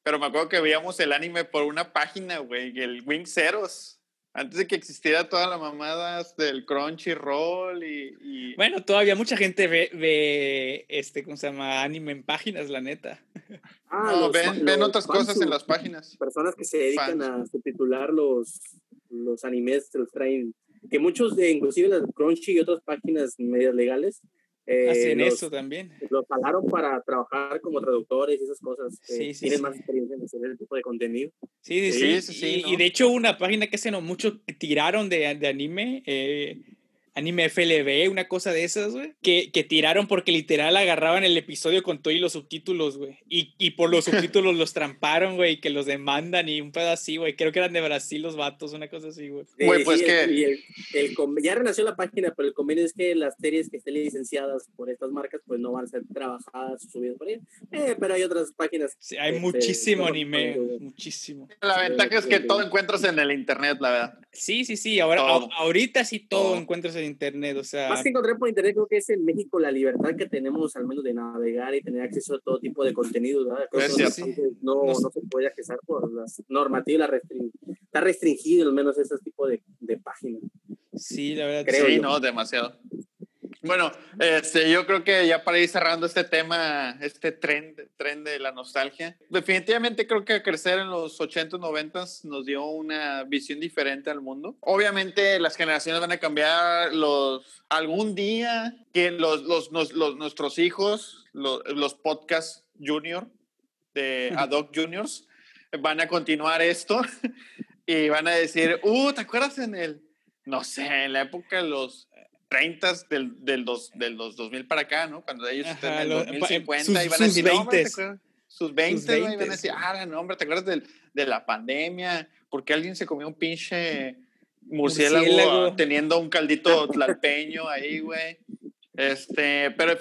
pero me acuerdo que veíamos el anime por una página, güey, el Wing Zeros. Antes de que existiera toda la mamadas del Crunchyroll y, y... Bueno, todavía mucha gente ve, ve, este, ¿cómo se llama? Anime en páginas, la neta. Ah, no, ven, ven otras cosas en las páginas. Personas que se dedican a subtitular los, los animes, se los traen. Que muchos, de, inclusive las Crunchy y otras páginas medias legales, eh, Hacen eso también. Los pagaron para trabajar como traductores y esas cosas. Sí, sí, tienen más experiencia en hacer ese tipo de contenido. Sí, sí, sí. y, de hecho, una página que hace no mucho tiraron de, de anime. Eh, anime FLB, una cosa de esas, güey, que, que, tiraron porque literal agarraban el episodio con todo y los subtítulos, güey. Y, y, por los subtítulos los tramparon, güey, que los demandan y un pedo así, güey. Creo que eran de Brasil los vatos, una cosa así, güey. Güey, pues que... El, el, ya renació la página, pero el convenio es que las series que estén licenciadas por estas marcas, pues no van a ser trabajadas o subidas por ahí. Eh, pero hay otras páginas. Sí, hay este, muchísimo anime, muchísimo. La ventaja es que todo encuentras en el internet, la verdad. Sí, sí, sí. Ahora, ahorita sí todo, encuentras en internet, o sea... Más que encontrar por internet, creo que es en México la libertad que tenemos al menos de navegar y tener acceso a todo tipo de contenido, ¿verdad? no, no, se puede accesar por las normativas, está restringido al menos ese tipo de, de páginas. Sí, la verdad. Creo sí, no, demasiado. Bueno, este, yo creo que ya para ir cerrando este tema, este tren, tren de la nostalgia, definitivamente creo que crecer en los 80 90 nos dio una visión diferente al mundo. Obviamente las generaciones van a cambiar los, algún día que los, los, los, nuestros hijos, los, los podcast junior, de Adoc Juniors van a continuar esto y van a decir, uh, ¿te acuerdas en el, no sé, en la época de los 30 del, del, dos, del 2000 para acá, ¿no? Cuando ellos estén en el 2050 y van a decir, 20. sus 20, y van a decir, ah, no, hombre, ¿te acuerdas del, de la pandemia? Porque alguien se comió un pinche murciélago, teniendo un caldito tlalpeño ahí, güey. Este, pero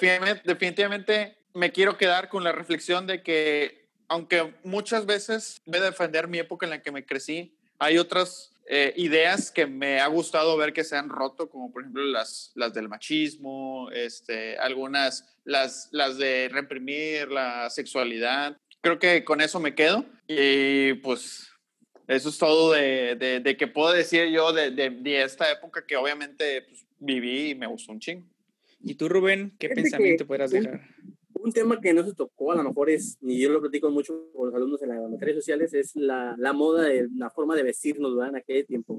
definitivamente me quiero quedar con la reflexión de que aunque muchas veces voy a defender mi época en la que me crecí, hay otras eh, ideas que me ha gustado ver que se han roto, como por ejemplo las, las del machismo, este, algunas, las, las de reprimir la sexualidad. Creo que con eso me quedo y pues eso es todo de, de, que puedo decir yo de, de esta época que obviamente pues, viví y me gustó un chingo. ¿Y tú, Rubén, qué pensamiento podrás dejar? Un tema que no se tocó, a lo mejor es, y yo lo platico mucho con los alumnos en las materias sociales, es la, la moda, la forma de vestirnos, ¿verdad? En aquel tiempo.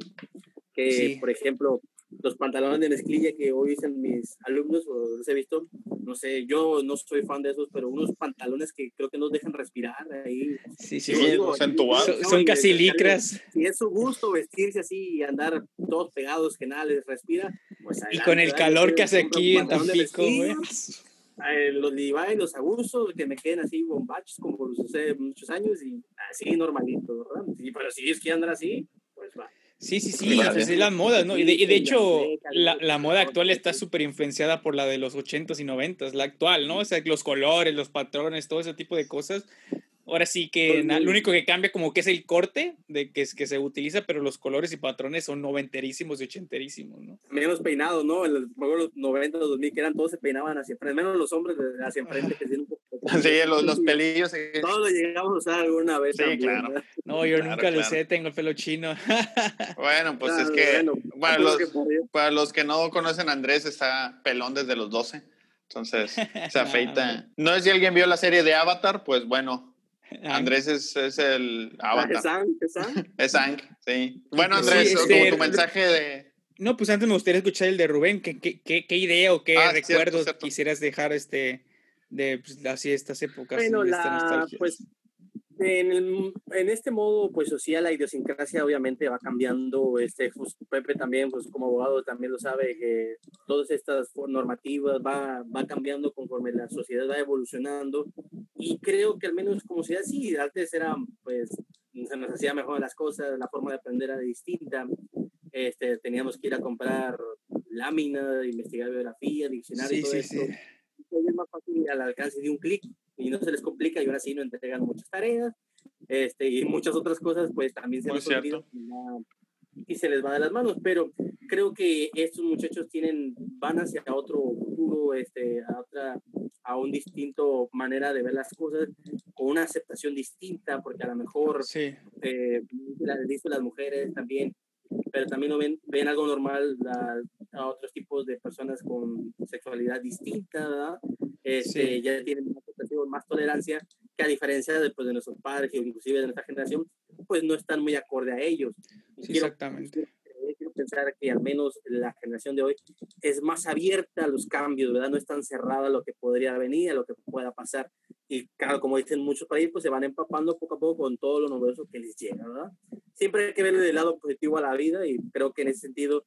Que, por ejemplo, los pantalones de mezclilla que hoy dicen mis alumnos, o los he visto, no sé, yo no soy fan de esos, pero unos pantalones que creo que nos dejan respirar ahí. Sí, sí, son, casi licras. Si es su gusto vestirse así y andar todos pegados que nada les respira, pues Y con el calor que hace aquí en Tampico, güey eh, los Levi, los abusos, que me queden así bombachos como los hace muchos años y así normalito, ¿verdad? Sí, pero si es que andar así, pues va. Sí, sí, sí, pues es la moda, ¿no? Y de, y de hecho, la, la, moda actual está súper influenciada por la de los 80s y 90s, la actual, ¿no? O sea, los colores, los patrones, todo ese tipo de cosas Ahora sí que lo único que cambia como que es el corte de que, que se utiliza, pero los colores y patrones son noventerísimos y ochenterísimos, ¿no? Menos peinados, ¿no? En los, 90, los 2000, que eran todos se peinaban hacia enfrente, menos los hombres hacia enfrente, que un poco... Sí, los, los pelillos. Todos lo llegamos a usar alguna vez. Sí, claro. No, yo nunca lo sé, tengo el pelo chino. bueno, pues es que, bueno, los, para los que no conocen a Andrés, está pelón desde los 12. Entonces, se afeita. No sé si alguien vio la serie de Avatar, pues bueno, Andrés es, es el avatar. Es Ang, es Ang. Es Ang, sí. Bueno, Andrés, este, tu mensaje de... No, pues antes me gustaría escuchar el de Rubén. ¿Qué, qué, qué, idea o qué ah, recuerdos quisieras dejar este, de pues, así estas épocas? Bueno, la, pues en, en, este modo pues social la idiosincrasia obviamente va cambiando este pues, Pepe también pues como abogado también lo sabe que todas estas normativas va, va cambiando conforme la sociedad va evolucionando. Y creo que al menos como sociedad sí antes era pues se nos hacía mejor las cosas la forma de aprender era distinta. Este teníamos que ir a comprar lámina investigar biografía diccionario y todo sí, esto. es más fácil al alcance de un clic y no se les complica y ahora sí no entregan muchas tareas este, y muchas otras cosas, pues también se les olvida y, se les va de las manos. Pero creo que estos muchachos tienen, van hacia otro futuro, este, a otra, a un distinto manera de ver las cosas, con una aceptación distinta, porque a lo mejor sí. eh, las mujeres también pero también ven, ven algo normal a, otros tipos de personas con sexualidad distinta, ¿verdad? Este, Ya tienen más, tolerancia, que a diferencia de, pues, de nuestros padres, que inclusive de nuestra generación, pues no están muy acorde a ellos. Exactamente. Quiero, pensar que al menos la generación de hoy es más abierta a los cambios, ¿verdad? No es tan cerrada a lo que podría venir, a lo que pueda pasar. Y claro, como dicen muchos países, pues se van empapando poco a poco con todo lo novedoso que les llega, ¿verdad? Siempre hay que ver el lado positivo a la vida y creo que en ese sentido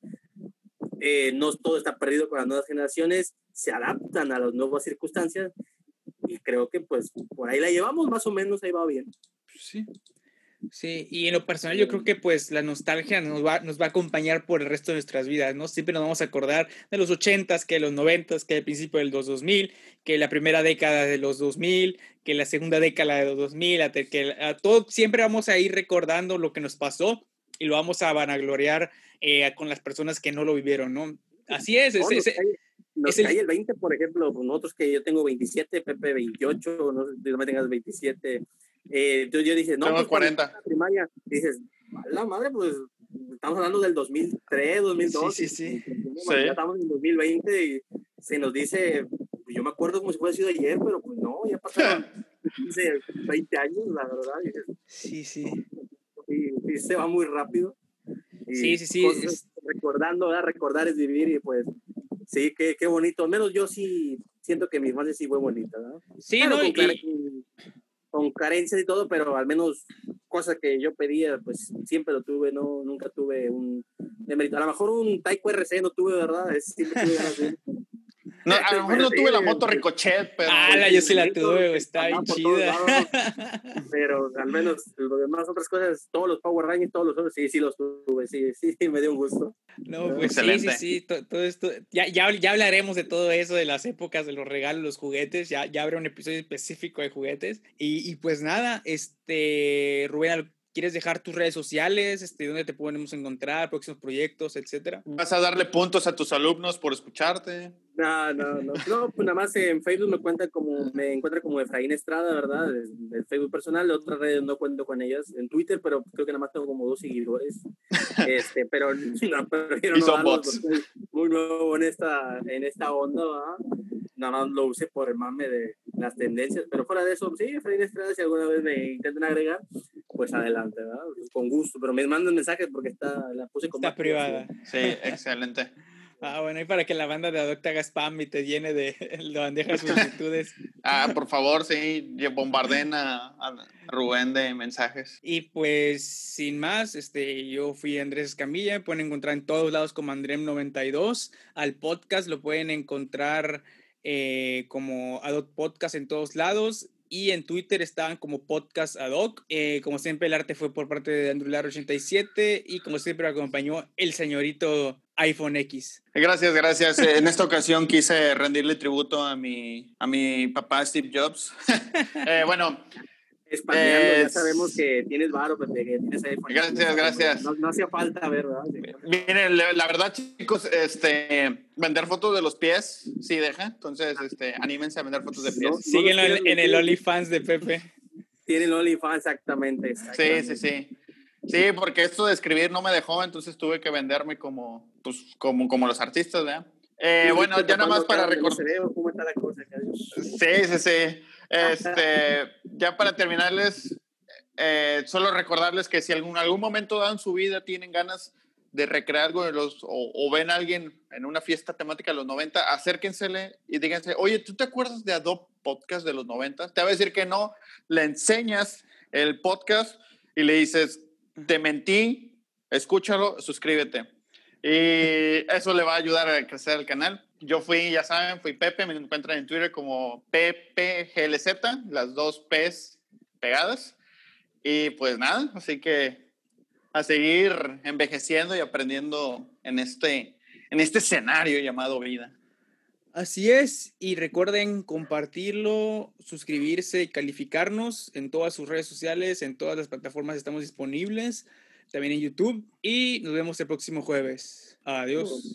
eh, no todo está perdido con las nuevas generaciones, se adaptan a las nuevas circunstancias y creo que pues por ahí la llevamos más o menos, ahí va bien. Sí, Sí, y en lo personal yo creo que pues la nostalgia nos va, nos va a acompañar por el resto de nuestras vidas, ¿no? Siempre nos vamos a acordar de los ochentas, que los noventas, que el principio del 2000, que la primera década de los 2000, que la segunda década de los 2000, que a todo, siempre vamos a ir recordando lo que nos pasó y lo vamos a vanagloriar eh, con las personas que no lo vivieron, ¿no? Así es. es, es, nos cae el 20, por ejemplo, nosotros que yo tengo 27, Pepe 28, no si me tengas 27, eh, entonces yo dije, no, Tengo 40. Pues, primaria, dices, la madre, pues estamos hablando del 2003, 2002. Sí, sí, sí. Ya estamos en 2020 y se nos dice, yo me acuerdo como si fuera sido ayer, pero pues no, ya pasaron 15, 20 años, la verdad. sí, sí. Y, se va muy rápido. sí, sí, sí. Recordando, ¿verdad? recordar es vivir y pues sí, qué, qué bonito. Al menos yo sí siento que mi infancia sí fue bonita, ¿no? Sí, no, y, con carencias y todo, pero al menos cosas que yo pedía, pues siempre lo tuve, no, nunca tuve un A lo mejor un Taiko RC no tuve, ¿verdad? Es, siempre tuve No, a lo mejor no tuve la moto Ricochet, pero. Ah, la, yo sí la tuve, está bien chida. pero al menos lo demás, otras cosas, todos los Power Rangers, todos los otros, sí, sí los tuve, sí, sí, me dio un gusto. No, pues sí, sí, sí, todo, esto. Ya, ya, ya, hablaremos de todo eso, de las épocas, de los regalos, los juguetes. Ya, ya habrá un episodio específico de juguetes. Y, y pues nada, este, Rubén, ¿Quieres dejar tus redes sociales? Este, ¿Dónde te podemos encontrar? Próximos proyectos, etcétera. ¿Vas a darle puntos a tus alumnos por escucharte? No, no, no. No, pues nada más en Facebook me cuenta como, me encuentra como Efraín Estrada, ¿verdad? El Facebook personal, de otras redes no cuento con ellas. En Twitter, pero creo que nada más tengo como dos seguidores. Este, pero no, prefiero y son bots. Muy nuevo en esta, en esta onda, ¿verdad? Nada más lo usé por el mame de las tendencias, pero fuera de eso, sí, Efraín Estrada, si alguna vez me intentan agregar, pues adelante, ¿verdad? Con gusto, pero me mandan mensajes porque está, la puse como... Está privada. Sí, excelente. Ah, bueno, y para que la banda de Adopta haga spam y te llene de, de bandejas solicitudes. ah, por favor, sí, bombarden a, a, Rubén de mensajes. Y pues, sin más, este, yo fui Andrés Escamilla, me pueden encontrar en todos lados como Andrem92. Al podcast lo pueden encontrar eh, como Adoc Podcast en todos lados y en Twitter estaban como Podcast Adoc. Eh, como siempre, el arte fue por parte de Andrular 87 y como siempre acompañó el señorito iPhone X. Gracias, gracias. En esta ocasión quise rendirle tributo a mi, a mi papá Steve Jobs. eh, bueno, español, ya sabemos que tienes varo, pues, que tienes iPhone. Gracias, gracias. No, hacía falta, ¿verdad? Miren, la verdad, chicos, este, vender fotos de los pies, sí deja. Entonces, este, anímense a vender fotos de pies. Síguenlo en, el OnlyFans de Pepe. Tiene el OnlyFans, exactamente, Sí, sí, sí. Sí, porque esto de escribir no me dejó, entonces tuve que venderme como, pues, como, como los artistas, ¿verdad? Eh, bueno, ya nada más para recordar. Sí, sí, sí. Este, ya para terminarles, eh, solo recordarles que si algún algún momento dan su vida tienen ganas de recrear algo de los, o, ven a alguien en una fiesta temática de los 90, acérquensele y díganse, oye, ¿tú te acuerdas de Adobe Podcast de los 90? Te va a decir que no, le enseñas el podcast y le dices, te mentí, escúchalo, suscríbete. Y eso le va a ayudar a crecer el canal. Yo fui, ya saben, fui Pepe, me encuentran en Twitter como PPGLZ, las dos P's pegadas. Y pues nada, así que a seguir envejeciendo y aprendiendo en este, en este escenario llamado vida. Así es, y recuerden compartirlo, suscribirse y calificarnos en todas sus redes sociales, en todas las plataformas estamos disponibles, también en YouTube, y nos vemos el próximo jueves. Adiós.